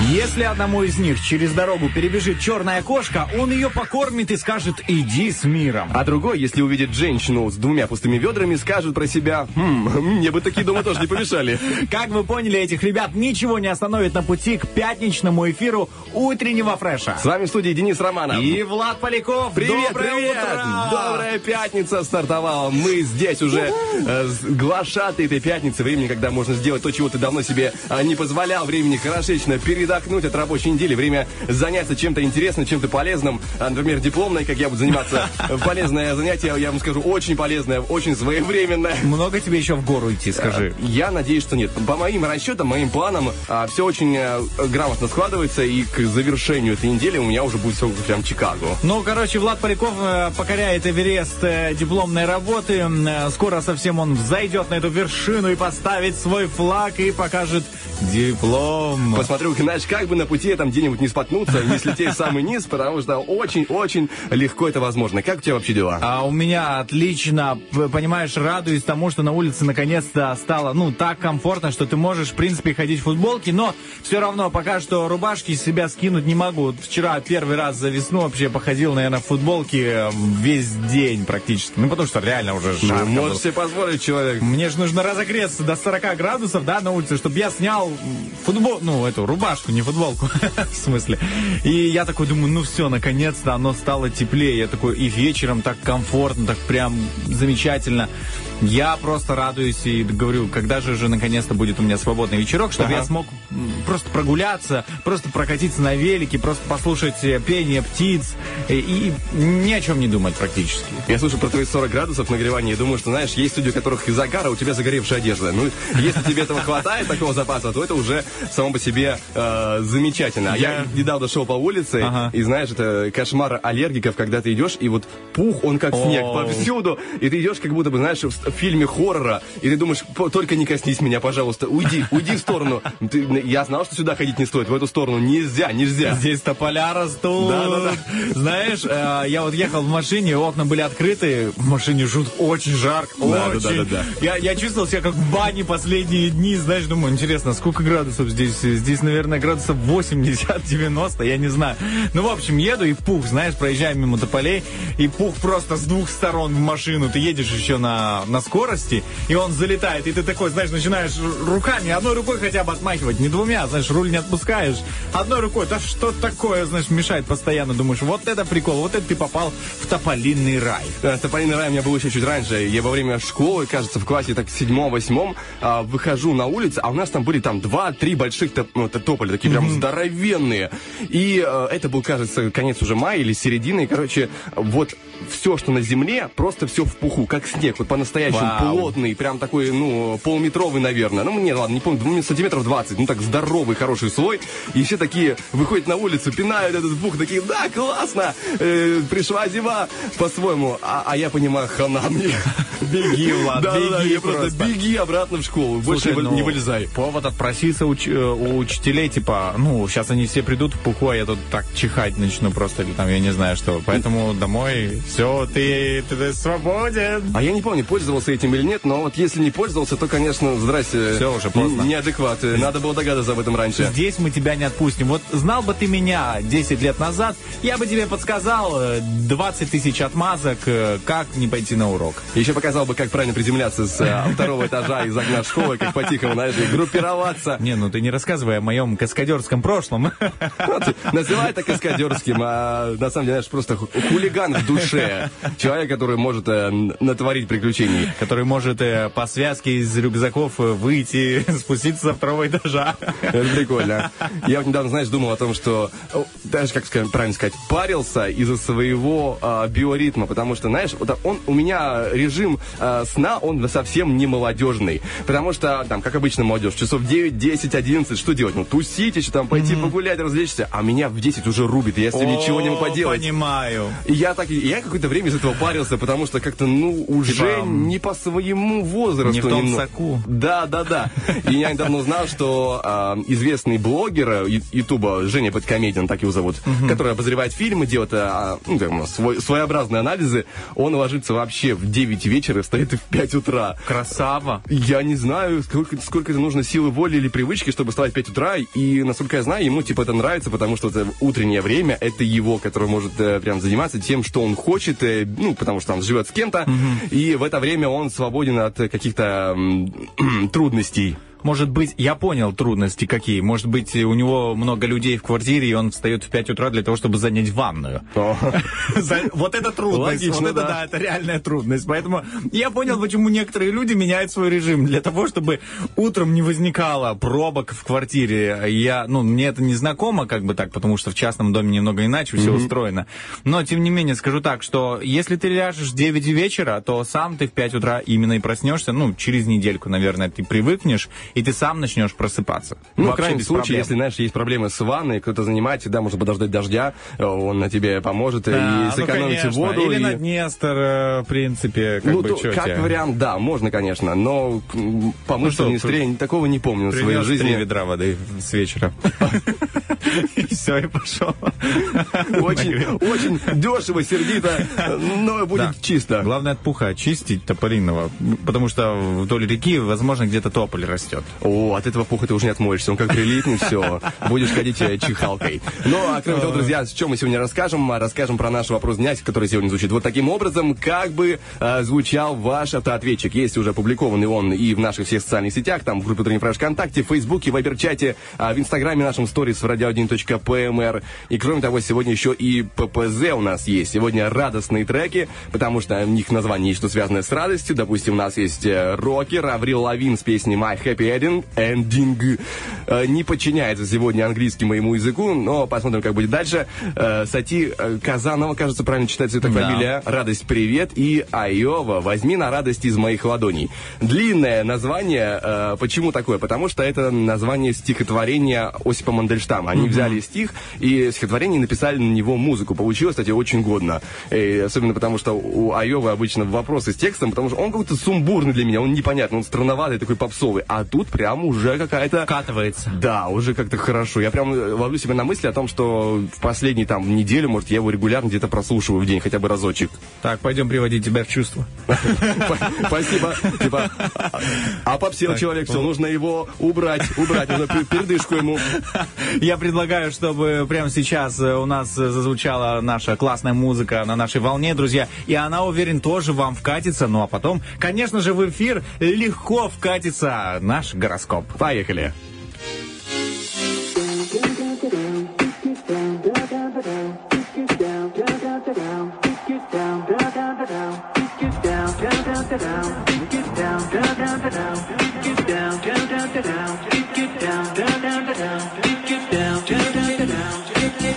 Если одному из них через дорогу перебежит черная кошка, он ее покормит и скажет «иди с миром». А другой, если увидит женщину с двумя пустыми ведрами, скажет про себя «Хм, мне бы такие дома тоже не помешали». Как вы поняли, этих ребят ничего не остановит на пути к пятничному эфиру утреннего фреша. С вами в студии Денис Романов. И Влад Поляков. Привет, Доброе привет! утро! Добрая пятница стартовала. Мы здесь уже э, с- глашаты этой пятницы. Времени, когда можно сделать то, чего ты давно себе э, не позволял. Времени хорошечно передохнуть от рабочей недели. Время заняться чем-то интересным, чем-то полезным. А, Например, дипломной, как я буду заниматься. Полезное занятие, я вам скажу, очень полезное, очень своевременное. Много тебе еще в гору идти, скажи. Я надеюсь, что нет. По моим расчетам, моим планам, все очень э, грамотно складывается, и к завершению этой недели у меня уже будет все прям Чикаго. Ну, короче, Влад Поляков э, покоряет Эверест э, дипломной работы. Э, Скоро совсем он взойдет на эту вершину и поставит свой флаг и покажет диплом. Посмотрю, знаешь, как бы на пути там где-нибудь не споткнуться, не слететь в самый низ, потому что очень-очень легко это возможно. Как у тебя вообще дела? А у меня отлично, понимаешь, радуюсь тому, что на улице наконец-то стало, ну, так комфортно, что ты можешь, в принципе, ходить в футболке, но все равно пока что рубашки с себя скинуть не могу. Вот Вчера первый раз за весну вообще походил, наверное, в футболке э, весь день практически. Ну, потому что реально уже жарко Ну, можешь себе позволить, человек. Мне же нужно разогреться до 40 градусов, да, на улице, чтобы я снял футбол, ну, эту рубашку, не футболку, в смысле. И я такой думаю, ну все, наконец-то оно стало теплее. Я такой, и вечером так комфортно, так прям замечательно. Я просто радуюсь и говорю, когда же уже наконец-то будет у меня свободный вечерок, чтобы Ага. я смог просто прогуляться, просто прокатиться на велике, просто послушать э, пение птиц и, и ни о чем не думать практически. Я слушаю про твои 40 градусов нагревания и думаю, что, знаешь, есть люди, у которых из загара у тебя загоревшая одежда. Ну, если тебе этого хватает, такого запаса, то это уже само по себе э, замечательно. А я... Я- недавно шел по улице, Ага. и знаешь, это кошмар аллергиков, когда ты идешь, и вот пух, он как снег повсюду, и ты идешь как будто бы, знаешь, в в фильме хоррора, и ты думаешь, «П- только не коснись меня, пожалуйста, уйди, уйди в сторону. Ты- я знал, что сюда ходить не стоит, в эту сторону нельзя, нельзя. Здесь тополя растут. Да-да-да. Знаешь, э, я вот ехал в машине, окна были открыты, в машине жут очень жарко, очень. Да-да-да-да-да. Я, я чувствовал себя как в бане последние дни, знаешь, думаю, интересно, сколько градусов здесь? Здесь, наверное, градусов 80-90, я не знаю. Ну, в общем, еду и пух, знаешь, проезжаем мимо тополей, и пух просто с двух сторон в машину. Ты едешь еще на, на скорости, и он залетает, и ты такой, знаешь, начинаешь руками, одной рукой хотя бы отмахивать, не двумя, знаешь, руль не отпускаешь, одной рукой, да что такое, знаешь, мешает постоянно, думаешь, вот это прикол, вот это ты попал в тополинный рай. Э, Тополиный рай у меня был еще чуть раньше. Я во время школы, кажется, в классе так седьмом-восьмом а, выхожу на улицу, а у нас там были там два-три больших топ- ну, тополя, такие прям здоровенные. И э, это был, кажется, конец уже мая или середины. И, короче, вот все, что на земле, просто все в пуху, как снег. Вот по-настоящему Вау. плотный, прям такой, ну, полуметровый, наверное. Ну, не, ладно, не помню, ну, сантиметров 20. Ну, так здоровый, хороший слой. И все такие выходят на улицу, пинают этот пух, такие, да, классно, э, пришла зима по-своему. А, а я понимаю, хана мне. Беги, Влад, Да, да, да, беги я просто просто. беги обратно в школу, больше Слушай, не вы- не ну, вылезай. Повод отпроситься уч- э, у учителей, типа, ну, сейчас они все придут в пуху, а я тут так чихать начну просто, или там, я не знаю что. Поэтому домой, все, ты, ты, ты свободен. А я не помню, пользовался этим или нет, но вот если не пользовался, то, конечно, здрасте. Всё, уже поздно. Неадекват. Надо было догадаться об этом раньше. Здесь мы тебя не отпустим. Вот знал бы ты меня 10 лет назад, я бы тебе подсказал э, 20 тысяч отмазок, э, как не пойти на урок. Еще пока рассказал бы, как правильно приземляться с э, второго этажа из окна школы, как по-тихому, знаешь, группироваться. Не, ну ты не рассказывай о моем каскадерском прошлом. Называй это каскадерским, а на самом деле, знаешь, просто ху- хулиган в душе. Человек, который может э, натворить приключений. который может э, по связке из рюкзаков э, выйти, спуститься со второго этажа. Это прикольно. Я недавно, знаешь, думал о том, что, даже, как сказать, правильно сказать, парился из-за своего а, биоритма, потому что, знаешь, вот он, у меня режим сна, он совсем не молодежный, потому что, там, как обычно молодежь, часов 9, 10, 11, что делать? Ну, тусить еще, там, пойти погулять, развлечься, а меня в 10 уже рубит, и я с этим ничего не могу поделать. Понимаю. И я так, я какое-то время из этого парился, потому что как-то, ну, уже Типа, не по своему возрасту. не в том немного. соку. Да, да, да. И я недавно узнал, что а, известный блогер э, Ютуба, Женя Подкомедиан, так его зовут, который обозревает фильмы, делает а, ну, как, свой- своеобразные анализы, он ложится вообще в 9 вечера и встает в 5 утра. Красава. Я не знаю, сколько, сколько это нужно силы воли или привычки, чтобы вставать в 5 утра. И, насколько я знаю, ему типа это нравится, потому что это утреннее время, это его, который может э, прям заниматься тем, что он хочет, э, ну, потому что он живет с кем-то. И в это время он свободен от каких-то трудностей. Может быть, я понял трудности какие. Может быть, у него много людей в квартире, и он встает в 5 утра для того, чтобы занять ванную. Вот это трудность. Логично, вот это, да. да, это реальная трудность. Поэтому я понял, почему некоторые люди меняют свой режим для того, чтобы утром не возникало пробок в квартире. Я, ну, мне это не знакомо, как бы так, потому что в частном доме немного иначе все устроено. Но, тем не менее, скажу так, что если ты ляжешь в 9 вечера, то сам ты в 5 утра именно и проснешься. Ну, через недельку, наверное, ты привыкнешь, и ты сам начнешь просыпаться. Ну, в Вообще крайнем без случае, проблем. если, знаешь, есть проблемы с ванной, кто-то занимается, да, можно подождать дождя, э, он на тебе поможет э, Да, и ну, сэкономить конечно. воду. Или и- на Днестр, э, в принципе, как ну, бы, то- чё как тебе? вариант, да, можно, конечно, но помыться что, в Днестре такого не помню в своей Принес три жизни. ведра воды с вечера. И все, и пошел. Очень, дешево, сердито, но будет чисто. Главное от пуха очистить тополиного, потому что вдоль реки, возможно, где-то тополь растет. О, от этого пуха ты уже не отмоешься, он как прилипнет, все, будешь ходить э, чихалкой. Ну, а кроме того, друзья, с чем мы сегодня расскажем? А, Расскажем про наш вопрос дня, который сегодня звучит вот таким образом, как бы э, звучал ваш автоответчик. Есть уже опубликованный он и в наших всех социальных сетях, там в группе Утренний Фреш ВКонтакте, в Фейсбуке, в Вайбер-чате, а, в Инстаграме нашем сторис в radio1.pmr. И кроме того, сегодня еще и ППЗ у нас есть. Сегодня радостные треки, потому что в них название есть что связанное с радостью. Допустим, у нас есть э, рокер Аврил Лавин с песней My Happy Ending. Ending. Э, Не подчиняется сегодня английскому моему языку, но посмотрим, как будет дальше. Э, Сати э, Казанова, кажется, правильно читается эта Да. фамилия. Радость, привет. И Айова, возьми на радость из моих ладоней. Длинное название. Почему такое? Потому что это название стихотворения Осипа Мандельштама. Они взяли стих и стихотворение написали на него музыку. Получилось, кстати, очень годно. И особенно потому, что у Айовы обычно вопросы с текстом, потому что он какой-то сумбурный для меня, он непонятный, он странноватый, такой попсовый. А тут прям уже какая-то... Катывается. Да, уже как-то хорошо. Я прям э, ловлю себя на мысли о том, что в последние там неделю, может, я его регулярно где-то прослушиваю в день, хотя бы разочек. Так, пойдем приводить тебя в чувство. Спасибо. Типа, а- а человек, все, нужно его убрать, убрать, нужно пер- передышку ему. Я предлагаю, чтобы прямо сейчас э, у нас э, зазвучала наша классная музыка на нашей волне, друзья. И она, уверен, тоже вам вкатится. Ну а потом, конечно же, в эфир легко вкатится наш ваш гороскоп. Поехали!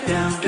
Down.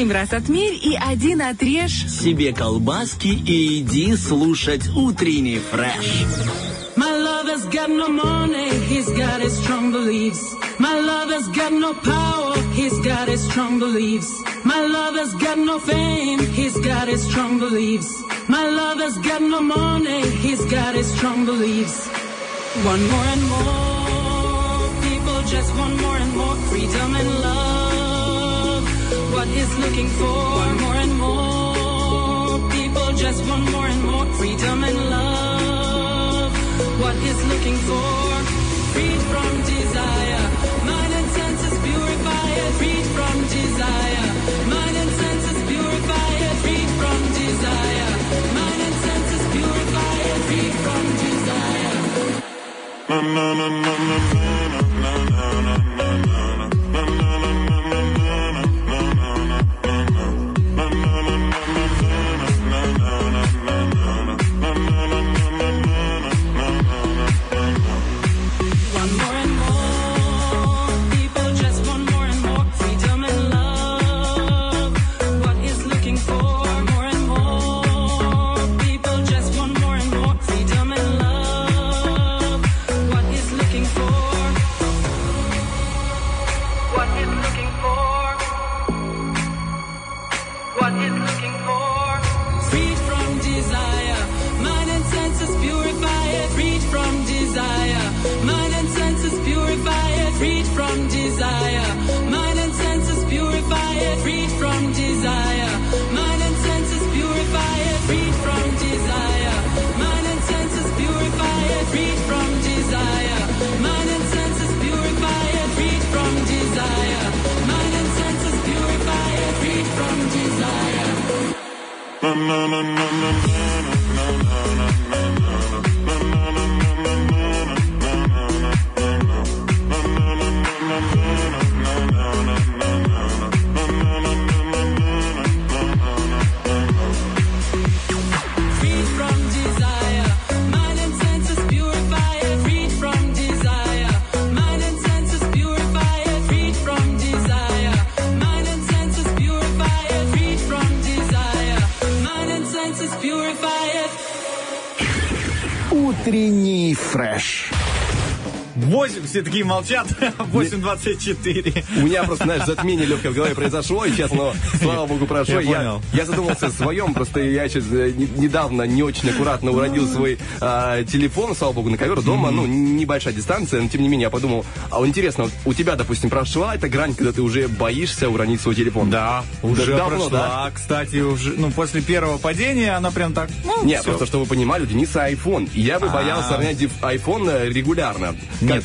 Семь раз отмерь и один отрежь. Себе колбаски и иди слушать утренний фреш. My lover's got no money, he's got his strong beliefs. My lover's got no power, he's got his strong beliefs. My lover's got no fame, he's got his strong beliefs. My lover's got no money, he's got his strong beliefs. One more and more, people just want more and more freedom and love. What is looking for? One more and more, people just want more and more freedom and love. What is looking for? Freed from desire, mind and senses purify it. Freed from desire, все такие молчат. 8.24. У меня просто, знаешь, затмение легкое в голове произошло, и сейчас оно, слава богу, прошло. Я понял. я задумался о своем, просто я сейчас э, не- недавно не очень аккуратно уродил свой а, телефон, слава богу, на ковер дома, ну, небольшая дистанция, но тем не менее я подумал, а вот интересно, вот у тебя, допустим, прошла эта грань, когда ты уже боишься уронить свой телефон? Да, уже давно, прошла. Кстати, уже, ну, после первого падения она прям так, Нет, всё. просто чтобы вы понимали, у Дениса iPhone. И я бы боялся ронять iPhone э, регулярно. Нет,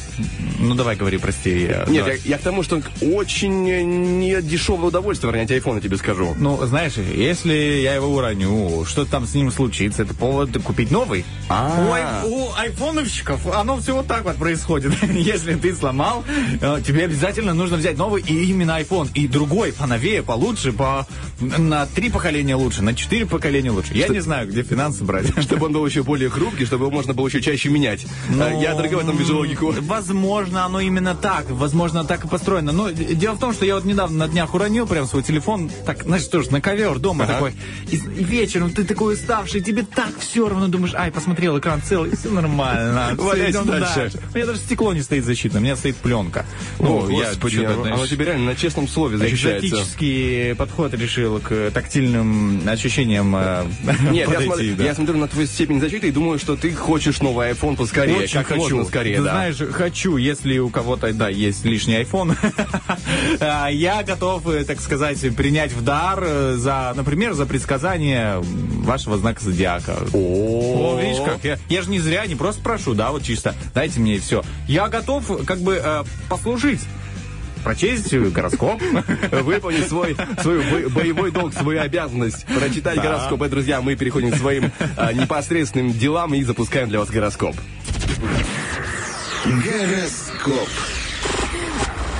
ну давай говори, прости. я- Нет, да. я, я к тому, что очень э, не дешевое удовольствие ронять iPhone, я тебе скажу. Ну, знаешь, если я его уроню, что там с ним случится, это повод купить новый. А. У, ай- у айфоновщиков оно все вот так вот происходит. Если ты сломал, э, тебе обязательно нужно взять новый и именно iPhone. И другой, поновее, получше, по, на три поколения лучше, на четыре поколения лучше. Я не знаю, где финансы брать. Чтобы он был еще более хрупкий, чтобы его можно было еще чаще менять. Э, я только в этом вижу логику. Возможно, возможно, оно именно так, возможно, так и построено. Но дело в том, что я вот недавно на днях уронил прям свой телефон, так, знаешь, тоже на ковер дома Ага. такой. И, и вечером ты такой уставший, тебе так все равно думаешь, ай, посмотрел экран целый, все нормально. Валяйся дальше. У меня даже стекло не стоит защитно, у меня стоит пленка. О, я оно, знаешь, оно тебе реально на честном слове защищается. экзотический подход решил к тактильным ощущениям э, Нет, я, смотрю, на твою степень защиты и думаю, что ты хочешь новый iPhone поскорее, Очень как хочу. можно скорее, Ты знаешь, хочу, если у кого-то, да, есть лишний iPhone, а, я готов, э, так сказать, принять в дар э, за, например, за предсказание вашего знака зодиака. О, видишь как, я, я же не зря, не просто прошу, да, вот чисто, дайте мне и все. Я готов, как бы, э, послужить. Прочесть гороскоп. Выполнить свой, свой бо- боевой долг, свою обязанность, прочитать гороскоп. И, друзья, мы переходим к своим а, непосредственным делам и запускаем для вас гороскоп. Гороскоп. Kop.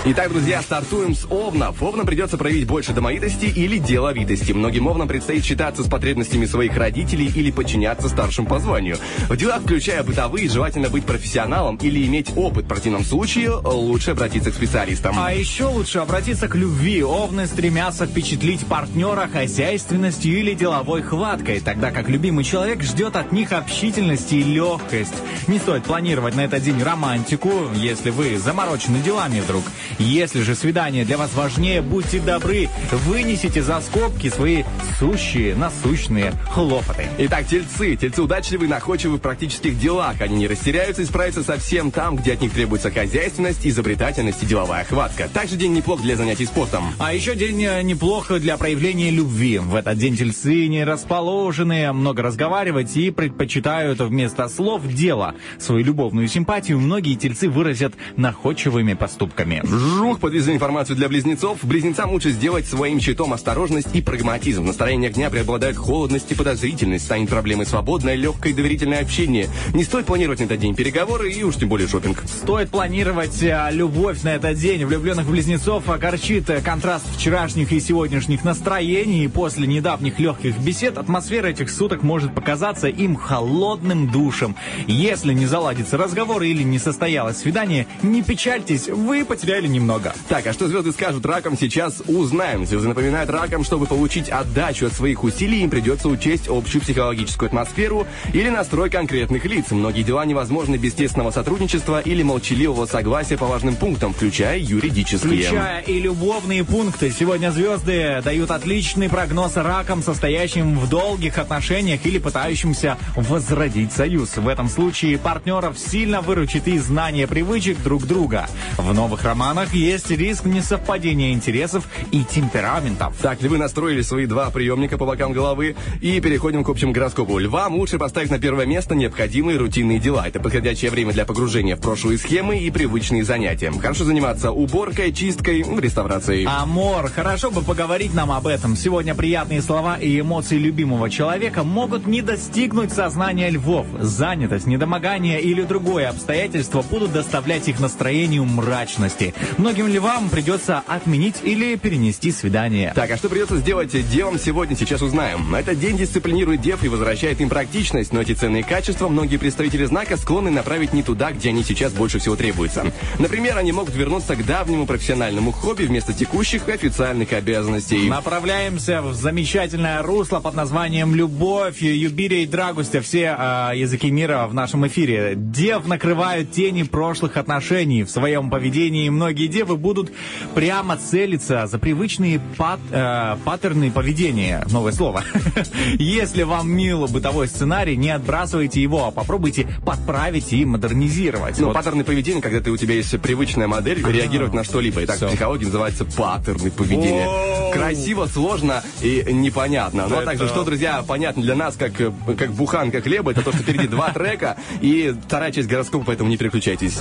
Итак, друзья, стартуем с Овнов. Овнам придется проявить больше домовитости или деловитости. Многим Овнам предстоит считаться с потребностями своих родителей или подчиняться старшим по званию. В делах, включая бытовые, желательно быть профессионалом или иметь опыт. В противном случае лучше обратиться к специалистам. А еще лучше обратиться к любви. Овны стремятся впечатлить партнера хозяйственностью или деловой хваткой, тогда как любимый человек ждет от них общительности и легкость. Не стоит планировать на этот день романтику, если вы заморочены делами вдруг. Если же свидание для вас важнее, будьте добры, вынесите за скобки свои сущие, насущные хлопоты. Итак, тельцы. Тельцы удачливы, находчивы в практических делах. Они не растеряются и справятся со всем там, где от них требуется хозяйственность, изобретательность и деловая хватка. Также день неплох для занятий спортом. А еще день э, неплохо для проявления любви. В этот день тельцы не расположены много разговаривать и предпочитают вместо слов дело. Свою любовную симпатию многие тельцы выразят находчивыми поступками. Жух, подвезли информацию для близнецов. Близнецам лучше сделать своим щитом осторожность и прагматизм. В настроениях дня преобладает холодность и подозрительность. Станет проблемой свободное, легкое и доверительное общение. Не стоит планировать на этот день переговоры и уж тем более шопинг. Стоит планировать э, любовь на этот день. Влюбленных близнецов огорчит э, контраст вчерашних и сегодняшних настроений. И после недавних легких бесед атмосфера этих суток может показаться им холодным душем. Если не заладится разговор или не состоялось свидание, не печальтесь, вы потеряли немного. Так, а что звезды скажут ракам, сейчас узнаем. Звезды напоминают ракам, чтобы получить отдачу от своих усилий, им придется учесть общую психологическую атмосферу или настрой конкретных лиц. Многие дела невозможны без тесного сотрудничества или молчаливого согласия по важным пунктам, включая юридические. Включая и любовные пункты. Сегодня звезды дают отличный прогноз ракам, состоящим в долгих отношениях или пытающимся возродить союз. В этом случае партнеров сильно выручит и знание привычек друг друга. В новых романах есть риск несовпадения интересов и темпераментов. Так, львы настроили свои два приемника по бокам головы и переходим к общему гороскопу. Львам лучше поставить на первое место необходимые рутинные дела. Это подходящее время для погружения в прошлые схемы и привычные занятия. Хорошо заниматься уборкой, чисткой, реставрацией. Амор, хорошо бы поговорить нам об этом. Сегодня приятные слова и эмоции любимого человека могут не достигнуть сознания львов. Занятость, недомогание или другое обстоятельство будут доставлять их настроению мрачности. Многим львам придется отменить или перенести свидание. Так, а что придется сделать девам сегодня, сейчас узнаем. Этот день дисциплинирует дев и возвращает им практичность, но эти ценные качества многие представители знака склонны направить не туда, где они сейчас больше всего требуются. Например, они могут вернуться к давнему профессиональному хобби вместо текущих официальных обязанностей. Направляемся в замечательное русло под названием «Любовь», «Юбирия» и «Драгустя». Все э, языки мира в нашем эфире. Дев накрывают тени прошлых отношений. В своем поведении многие девы будут прямо целиться за привычные пат, э, паттерны поведения. Новое слово. Если вам мил бытовой сценарий, не отбрасывайте его, а попробуйте подправить и модернизировать. Ну, Вот. паттерны поведения, когда ты, у тебя есть привычная модель реагировать на что-либо. И так в психологии называется паттерны поведения. Воу. Красиво, сложно и непонятно. Но Это- также, что, друзья, понятно для нас, как, как буханка хлеба, это то, что впереди два трека и вторая часть гороскопа, поэтому не переключайтесь.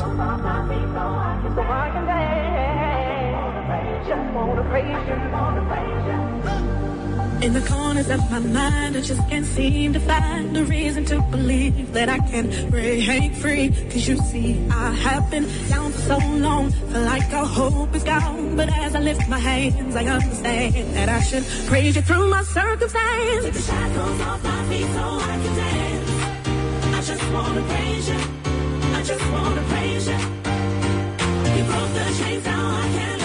In the corners of my mind, I just can't seem to find a reason to believe that I can break free. Cause you see, I have been down for so long, feel like all hope is gone. But as I lift my hands, I understand that I should praise you through my circumstance. Take the shackles off my feet so I can dance. I just wanna praise you. I just wanna praise you. You broke the chains down, I can't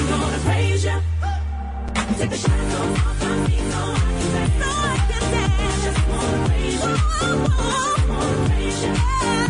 I'm gonna praise you. Take the shackles off my feet I can dance. Just wanna praise you. Praise. You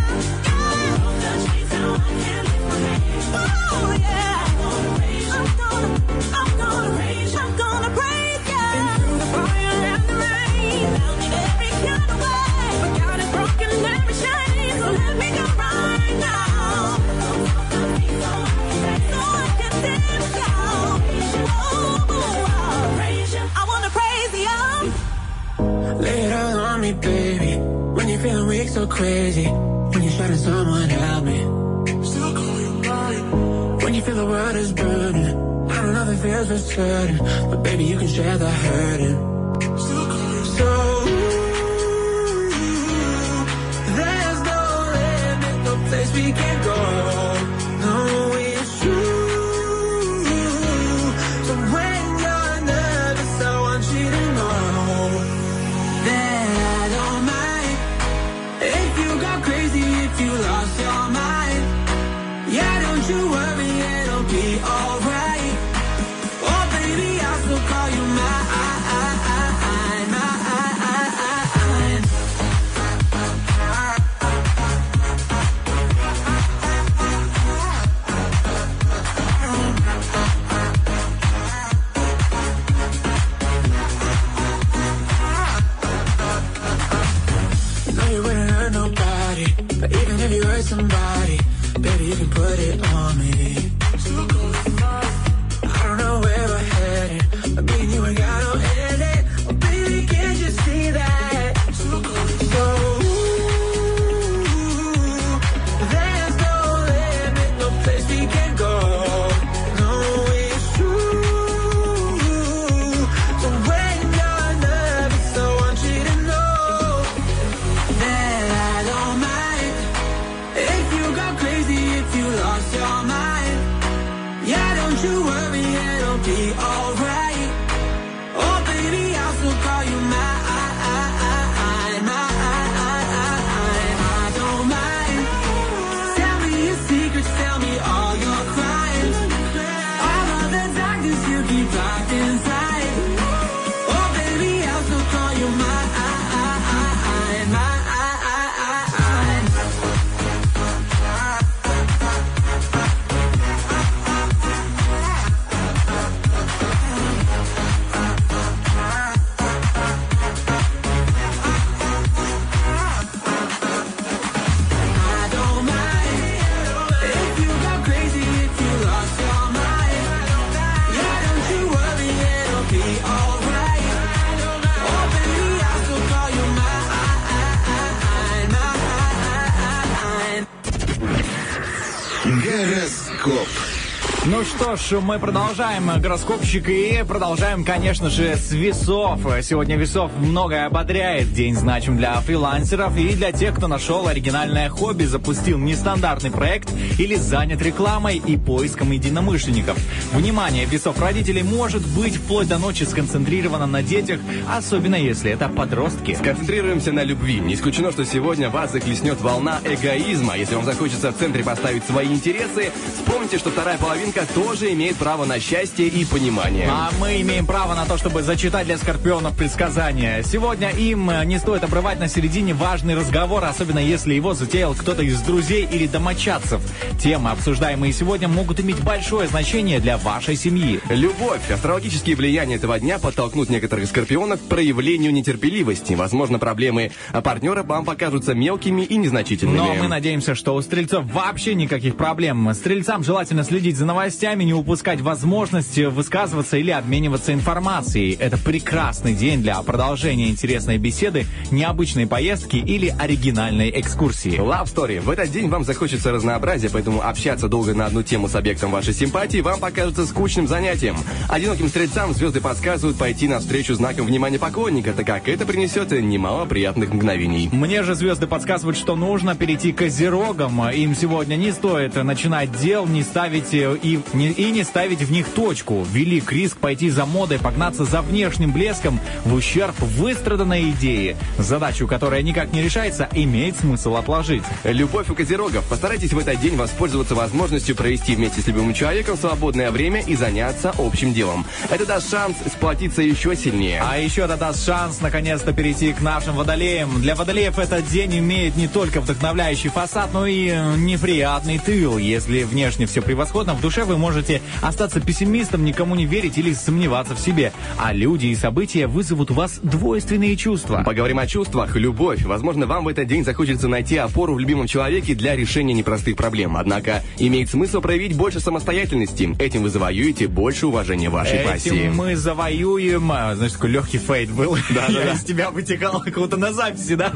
что ж, мы продолжаем гороскопщик и продолжаем, конечно же, с весов. Сегодня весов многое ободряет. День значим для фрилансеров и для тех, кто нашел оригинальное хобби, запустил нестандартный проект или занят рекламой и поиском единомышленников. Внимание, весов родителей может быть вплоть до ночи сконцентрировано на детях, особенно если это подростки. Концентрируемся на любви. Не исключено, что сегодня вас захлестнет волна эгоизма. Если вам захочется в центре поставить свои интересы, вспомните, что вторая половина Скорпионка тоже имеет право на счастье и понимание. А мы имеем право на то, чтобы зачитать для скорпионов предсказания. Сегодня им э, не стоит обрывать на середине важный разговор, особенно если его затеял кто-то из друзей или домочадцев. Темы, обсуждаемые сегодня, могут иметь большое значение для вашей семьи. Любовь. Астрологические влияния этого дня подтолкнут некоторых скорпионов к проявлению нетерпеливости. Возможно, проблемы партнера вам покажутся мелкими и незначительными. Но мы надеемся, что у стрельцов вообще никаких проблем. Стрельцам желательно следить за новостями, не упускать возможность высказываться или обмениваться информацией. Это прекрасный день для продолжения интересной беседы, необычной поездки или оригинальной экскурсии. Love Story. В этот день вам захочется разнообразия, поэтому общаться долго на одну тему с объектом вашей симпатии вам покажется скучным занятием. Одиноким стрельцам звезды подсказывают пойти навстречу знаком внимания поклонника, так как это принесет немало приятных мгновений. Мне же звезды подсказывают, что нужно перейти к козерогам. Им сегодня не стоит начинать дел, не ставить э, и, и не ставить в них точку. Велик риск пойти за модой, погнаться за внешним блеском в ущерб выстраданной идеи. Задачу, которая никак не решается, имеет смысл отложить. Любовь у козерогов. Постарайтесь в этот день воспользоваться возможностью провести вместе с любимым человеком свободное время и заняться общим делом. Это даст шанс сплотиться еще сильнее. А еще это даст шанс наконец-то перейти к нашим водолеям. Для водолеев этот день имеет не только вдохновляющий фасад, но и э, неприятный тыл. Если внешне все превосходно, в душе вы можете остаться пессимистом, никому не верить или сомневаться в себе. А люди и события вызовут у вас двойственные чувства. Поговорим о чувствах. Любовь. Возможно, вам в этот день захочется найти опору в любимом человеке для решения непростых проблем. Однако, имеет смысл проявить больше самостоятельности. Этим вы завоюете больше уважения вашей Этим пассии. мы завоюем... а, Знаешь, такой легкий фейт был. Да, да, да. из тебя вытекал как-то на записи, да?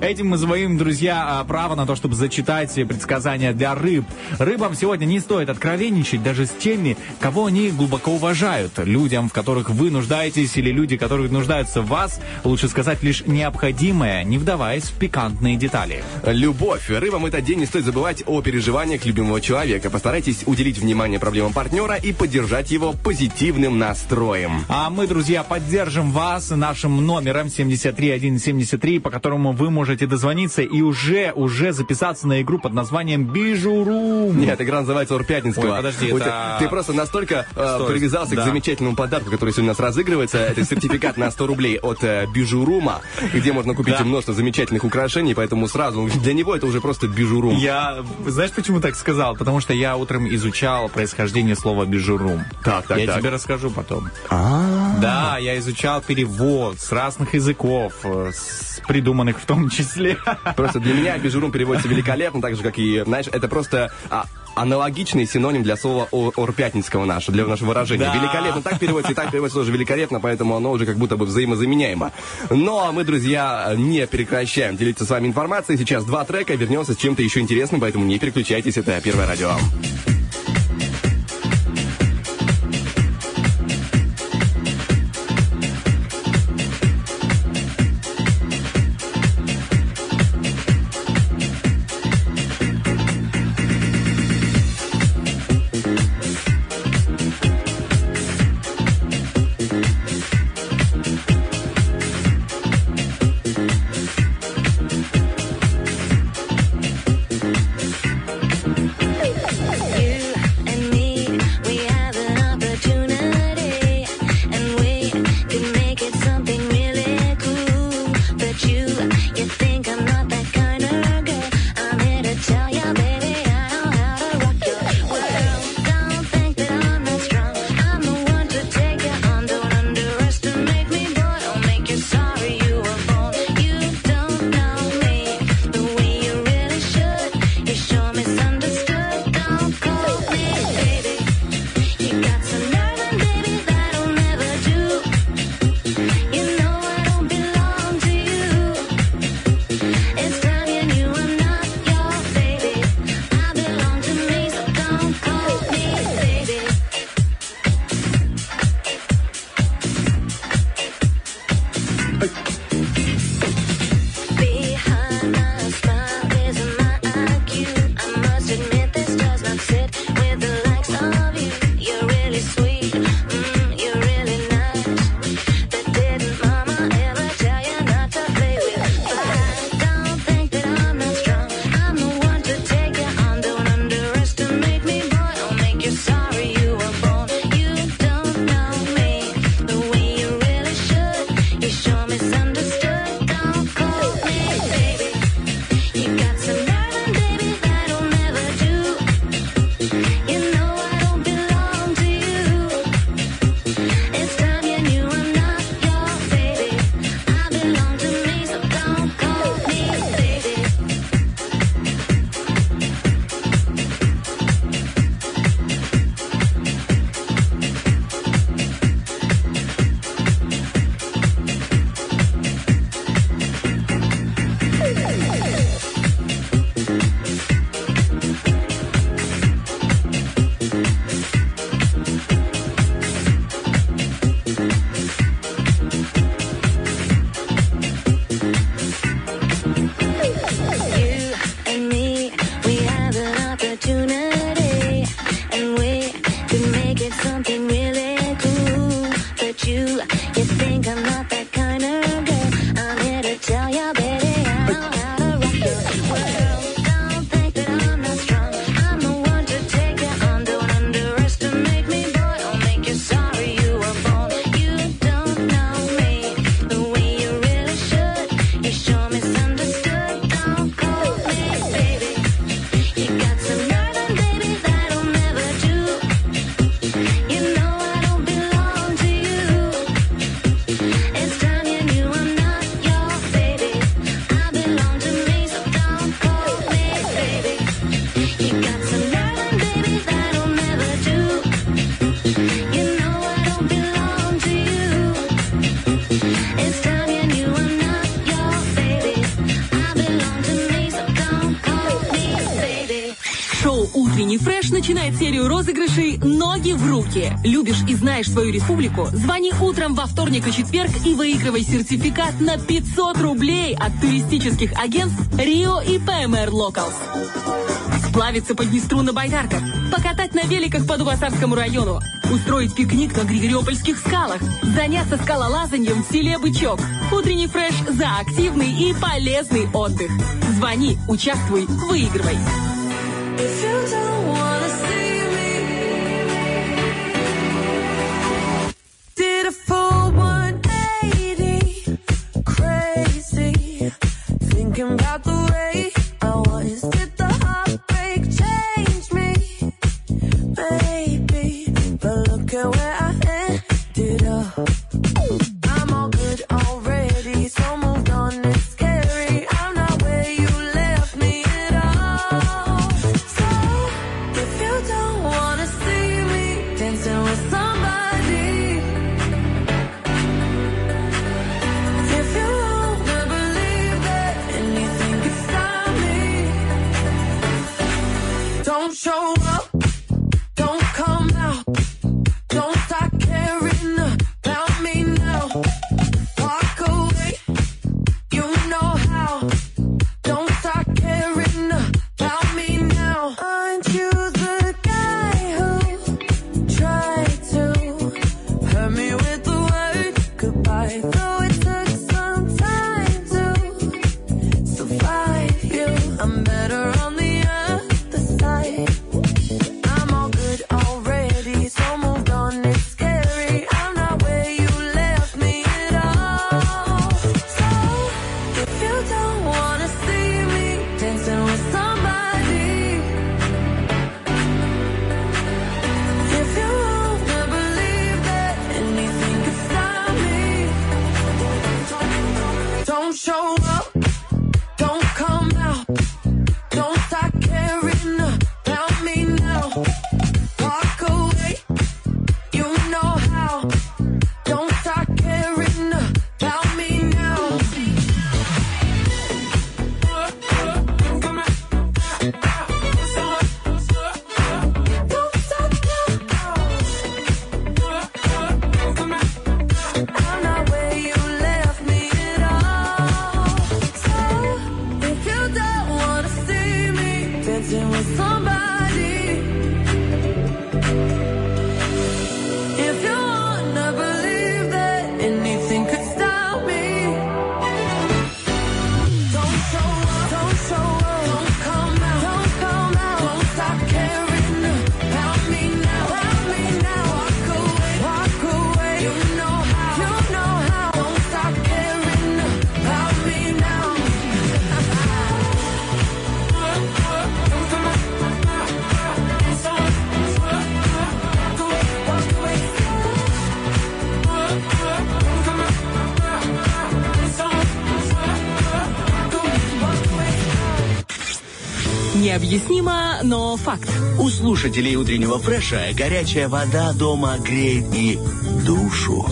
Этим мы завоюем, друзья, а, право на то, чтобы зачитать предсказания для рыб. Рыбам сегодня не стоит откровенничать даже с теми, кого они глубоко уважают. Людям, в которых вы нуждаетесь, или люди, которые нуждаются в вас, лучше сказать лишь необходимое, не вдаваясь в пикантные детали. Любовь. Рыбам этот день не стоит забывать о переживаниях любимого человека. Постарайтесь уделить внимание проблемам партнера и поддержать его позитивным настроем. А мы, друзья, поддержим вас нашим номером 73173, по которому вы можете дозвониться и уже, уже записаться на игру под названием Бижуру. Нет, игра называется Орпятницкого. Ой, подожди, Это- ты, просто настолько э, привязался да. к замечательному подарку, который сегодня у нас разыгрывается. Это сертификат на 100 рублей от э, Бижурума, где можно купить Да. множество замечательных украшений, поэтому сразу для него это уже просто Бижурум. Я, знаешь, почему так сказал? Потому что я утром изучал происхождение слова бижурум. Так, так, я так. тебе расскажу потом. Да, я изучал перевод с разных языков, э, с придуманных в том числе. Просто для меня Бижурум переводится великолепно, так же, как и, знаешь, это просто а, аналогичный синоним для слова о- Орпятницкого нашего, для нашего выражения. Да. Великолепно так переводится, и так переводится тоже великолепно, поэтому оно уже как будто бы взаимозаменяемо. Но мы, друзья, не прекращаем делиться с вами информацией. Сейчас два трека, вернемся с чем-то еще интересным, поэтому не переключайтесь, это Первое радио. республики. Любишь и знаешь свою республику? Звони утром во вторник и четверг и выигрывай сертификат на 500 рублей от туристических агентств «Рио» и «ПМР Локалс». Плавиться под Днестру на байдарках, покатать на великах по Дубасарскому району, устроить пикник на Григориопольских скалах, заняться скалолазанием в селе Бычок. Утренний фреш за активный и полезный отдых. Звони, участвуй, выигрывай. необъяснимо, но факт. У слушателей утреннего фреша горячая вода дома греет и душу.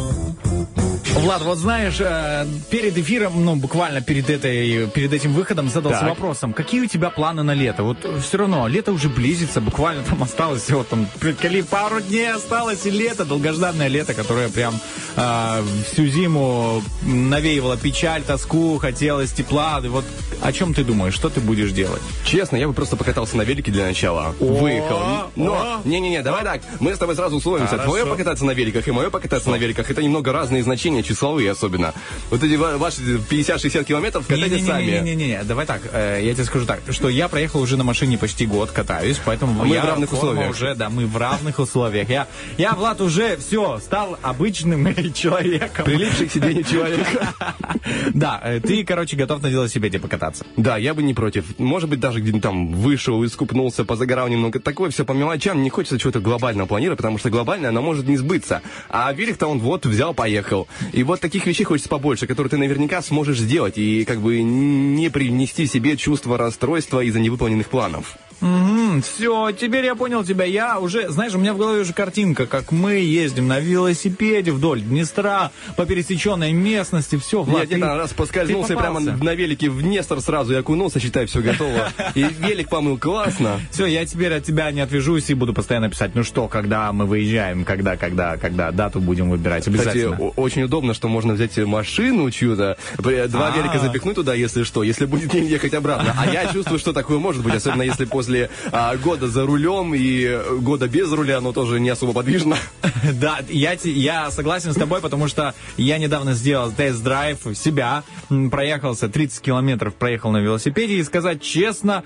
Влад, вот знаешь, э, перед эфиром, ну, буквально перед, этой, перед этим выходом задался так. вопросом, какие у тебя планы на лето? Вот все равно, лето уже близится, буквально там осталось всего там, приколи, пару дней осталось и лето, долгожданное лето, которое прям э, всю зиму навеивало печаль, тоску, хотелось тепла, и вот о чем ты думаешь? Что ты будешь делать? Честно, я бы просто покатался на велике для начала. Выехал. Но, не-не-не, давай так, мы с тобой сразу условимся. Твое покататься на великах и мое покататься на великах, это немного разные значения, числовые особенно. Вот эти ваши 50-60 километров катайте сами. Не-не-не, давай так, э, я тебе скажу так, что я проехал уже на машине почти год, катаюсь, поэтому а мы в равных условиях. уже, да, мы в равных условиях. Я, я Влад, уже все, стал обычным человеком. Прилипший к себе не. Да, э, ты, короче, готов на тебе покататься. Да, я бы не против. Может быть, даже где-нибудь там вышел, искупнулся, позагорал немного. Такое все по мелочам. Не хочется чего-то глобального планировать, потому что глобальное, оно может не сбыться. А велик-то он вот взял, поехал. И вот таких вещей хочется побольше, которые ты наверняка сможешь сделать и как бы не привнести себе чувство расстройства из-за невыполненных планов. Все, теперь я понял тебя. Я уже, знаешь, у меня в голове уже картинка, как мы ездим на велосипеде вдоль Днестра, по пересеченной местности, все, Влад. я где-то раз поскользнулся и прямо на велике в Днестр сразу и окунулся, считай, все готово. И велик помыл классно. Все, я теперь от тебя не отвяжусь и буду постоянно писать, ну что, когда мы выезжаем, когда, когда, когда, дату будем выбирать, Кстати, обязательно. о- очень удобно, что можно взять машину чью-то, два А. велика запихнуть туда, если что, если будет ехать обратно. А я чувствую, что такое может быть, особенно если после а, года за рулем и э, года без руля, оно тоже не особо подвижно. Да, я, я согласен с тобой, потому что я недавно сделал тест-драйв себя, проехался 30 километров, проехал на велосипеде, и сказать честно,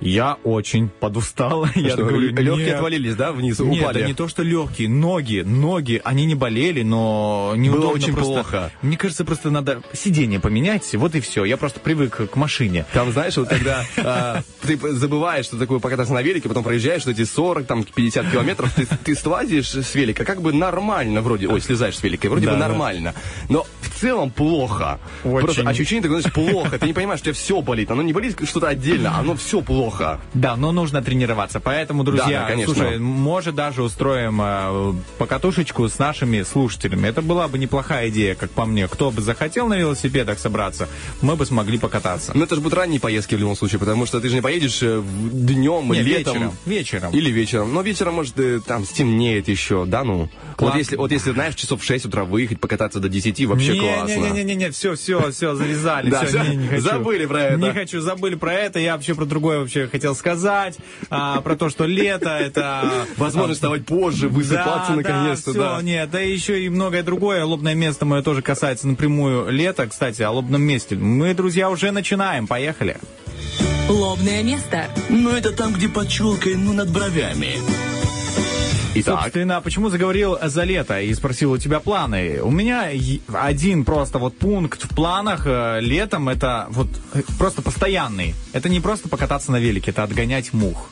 я очень подустал. Я Что, говорю, легкие «Нет». отвалились, да, вниз, Нет, упали? да не то, что легкие, ноги, ноги, они не болели, но неудобно очень просто. плохо. Мне кажется, просто надо сиденье поменять, вот и все. Я просто привык к машине. Там, знаешь, вот когда а, ты забываешь, что такое покататься на велике, потом проезжаешь эти 40, там, 50 километров, ты, ты слазишь с велика, как бы нормально вроде, ой, слезаешь с велика, вроде Да, бы нормально, но в целом плохо. Очень. Просто ощущение такое, знаешь, плохо, ты не понимаешь, что у тебя все болит, оно не болит что-то отдельно, оно все плохо. Да, но нужно тренироваться. Поэтому, друзья, да, конечно. слушай, может даже устроим э, покатушечку с нашими слушателями. Это была бы неплохая идея, как по мне. Кто бы захотел на велосипедах собраться, мы бы смогли покататься. Но это же будут ранние поездки в любом случае, потому что ты же не поедешь э, в- днем, Не, летом. вечером. Вечером. Или вечером. Но вечером, может, э, там стемнеет еще, да, ну. Вот Классно. если, вот если, знаешь, часов в 6 утра выехать, покататься до 10, вообще классно. Не-не-не, все, все, все, завязали. Да, всё, не, не хочу. забыли про это. Не хочу, забыли про это. Я вообще про другое вообще хотел сказать. а, про то, что лето это... Возможность вставать позже, высыпаться да, наконец-то, да. да. всё, нет, да еще и многое другое. Лобное место мое тоже касается напрямую лета. Кстати, о лобном месте. Мы, друзья, уже начинаем. Поехали. Лобное место. Ну, это там, где под челкой, ну, над бровями. Итак, Собственно, почему заговорил за лето и спросил у тебя планы? У меня один просто вот пункт в планах э, летом это вот э, просто постоянный. Это не просто покататься на велике, это отгонять мух.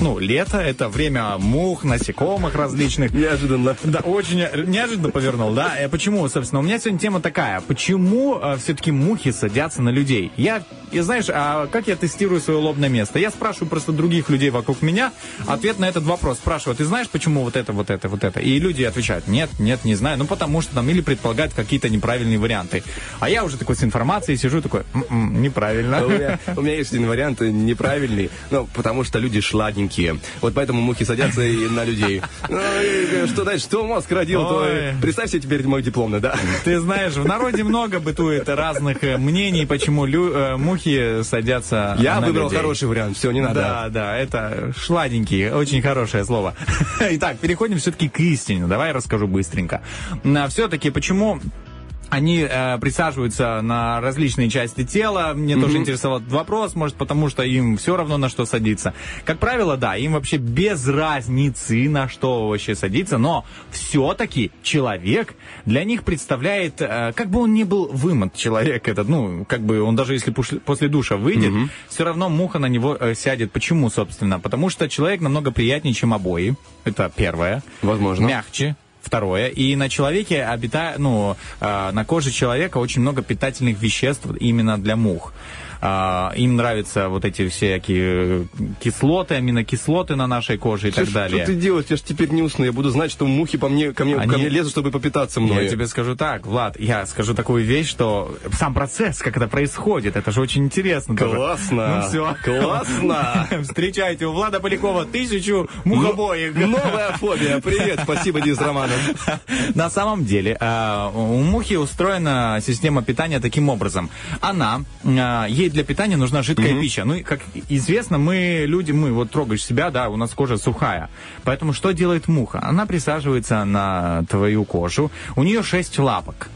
Ну, лето это время мух, насекомых различных. неожиданно. Да, очень неожиданно повернул, да? Э, Почему, собственно, у меня сегодня тема такая. Почему все-таки мухи садятся на людей? Я, и знаешь, а как я тестирую свое лобное место? Я спрашиваю просто других людей вокруг меня, ответ на этот вопрос. Спрашиваю, ты знаешь, почему вот это, вот это, вот это? И люди отвечают, нет, нет, не знаю. Ну, потому что там или предполагают какие-то неправильные варианты. А я уже такой с информацией сижу, такой, «М-м, неправильно. У меня, у меня есть один вариант э, неправильный, ну, потому что люди шладенькие. Вот поэтому мухи садятся и на людей. Ну, и, э, что дальше? Что мозг родил. Ой. Представь себе теперь мой дипломный, да? Ты знаешь, в народе много бытует разных э, мнений, почему лю- э, мухи садятся Я на выбрал людей. хороший вариант, все, не надо. Да, да, это шладенький, очень хорошее слово. Итак, переходим все-таки к истине. Давай я расскажу быстренько. Все-таки почему они э, присаживаются на различные части тела. Мне тоже интересовал этот вопрос, может, потому что им все равно на что садиться. Как правило, да, им вообще без разницы, на что вообще садиться, но все-таки человек для них представляет, э, как бы он ни был вымот человек этот, ну, как бы он даже если после душа выйдет, все равно муха на него э, сядет. Почему, собственно? Потому что человек намного приятнее, чем обои. Это первое. Возможно. Мягче. Второе. И на человеке обитает, ну, э, на коже человека очень много питательных веществ именно для мух. А, им нравятся вот эти всякие кислоты, аминокислоты на нашей коже и так Что- далее. Что ты делаешь? Я же теперь не усну. Я буду знать, что мухи по мне, ко, мне, Они- ко мне лезут, чтобы попитаться мной. Я тебе скажу так, Влад, я скажу такую вещь, что сам процесс, как это происходит, это же очень интересно. тоже. Классно. Ну все. Классно. Встречайте у Влада Полякова тысячу мухобоек. Новая фобия. Привет. Спасибо, Денис Романов. На самом деле, э, у мухи устроена система питания таким образом. Она, э, ей для питания нужна жидкая пища. Ну, и, как известно, мы люди, мы вот трогаешь себя, да, у нас кожа сухая. Поэтому что делает муха? Она присаживается на твою кожу, у нее шесть лапок.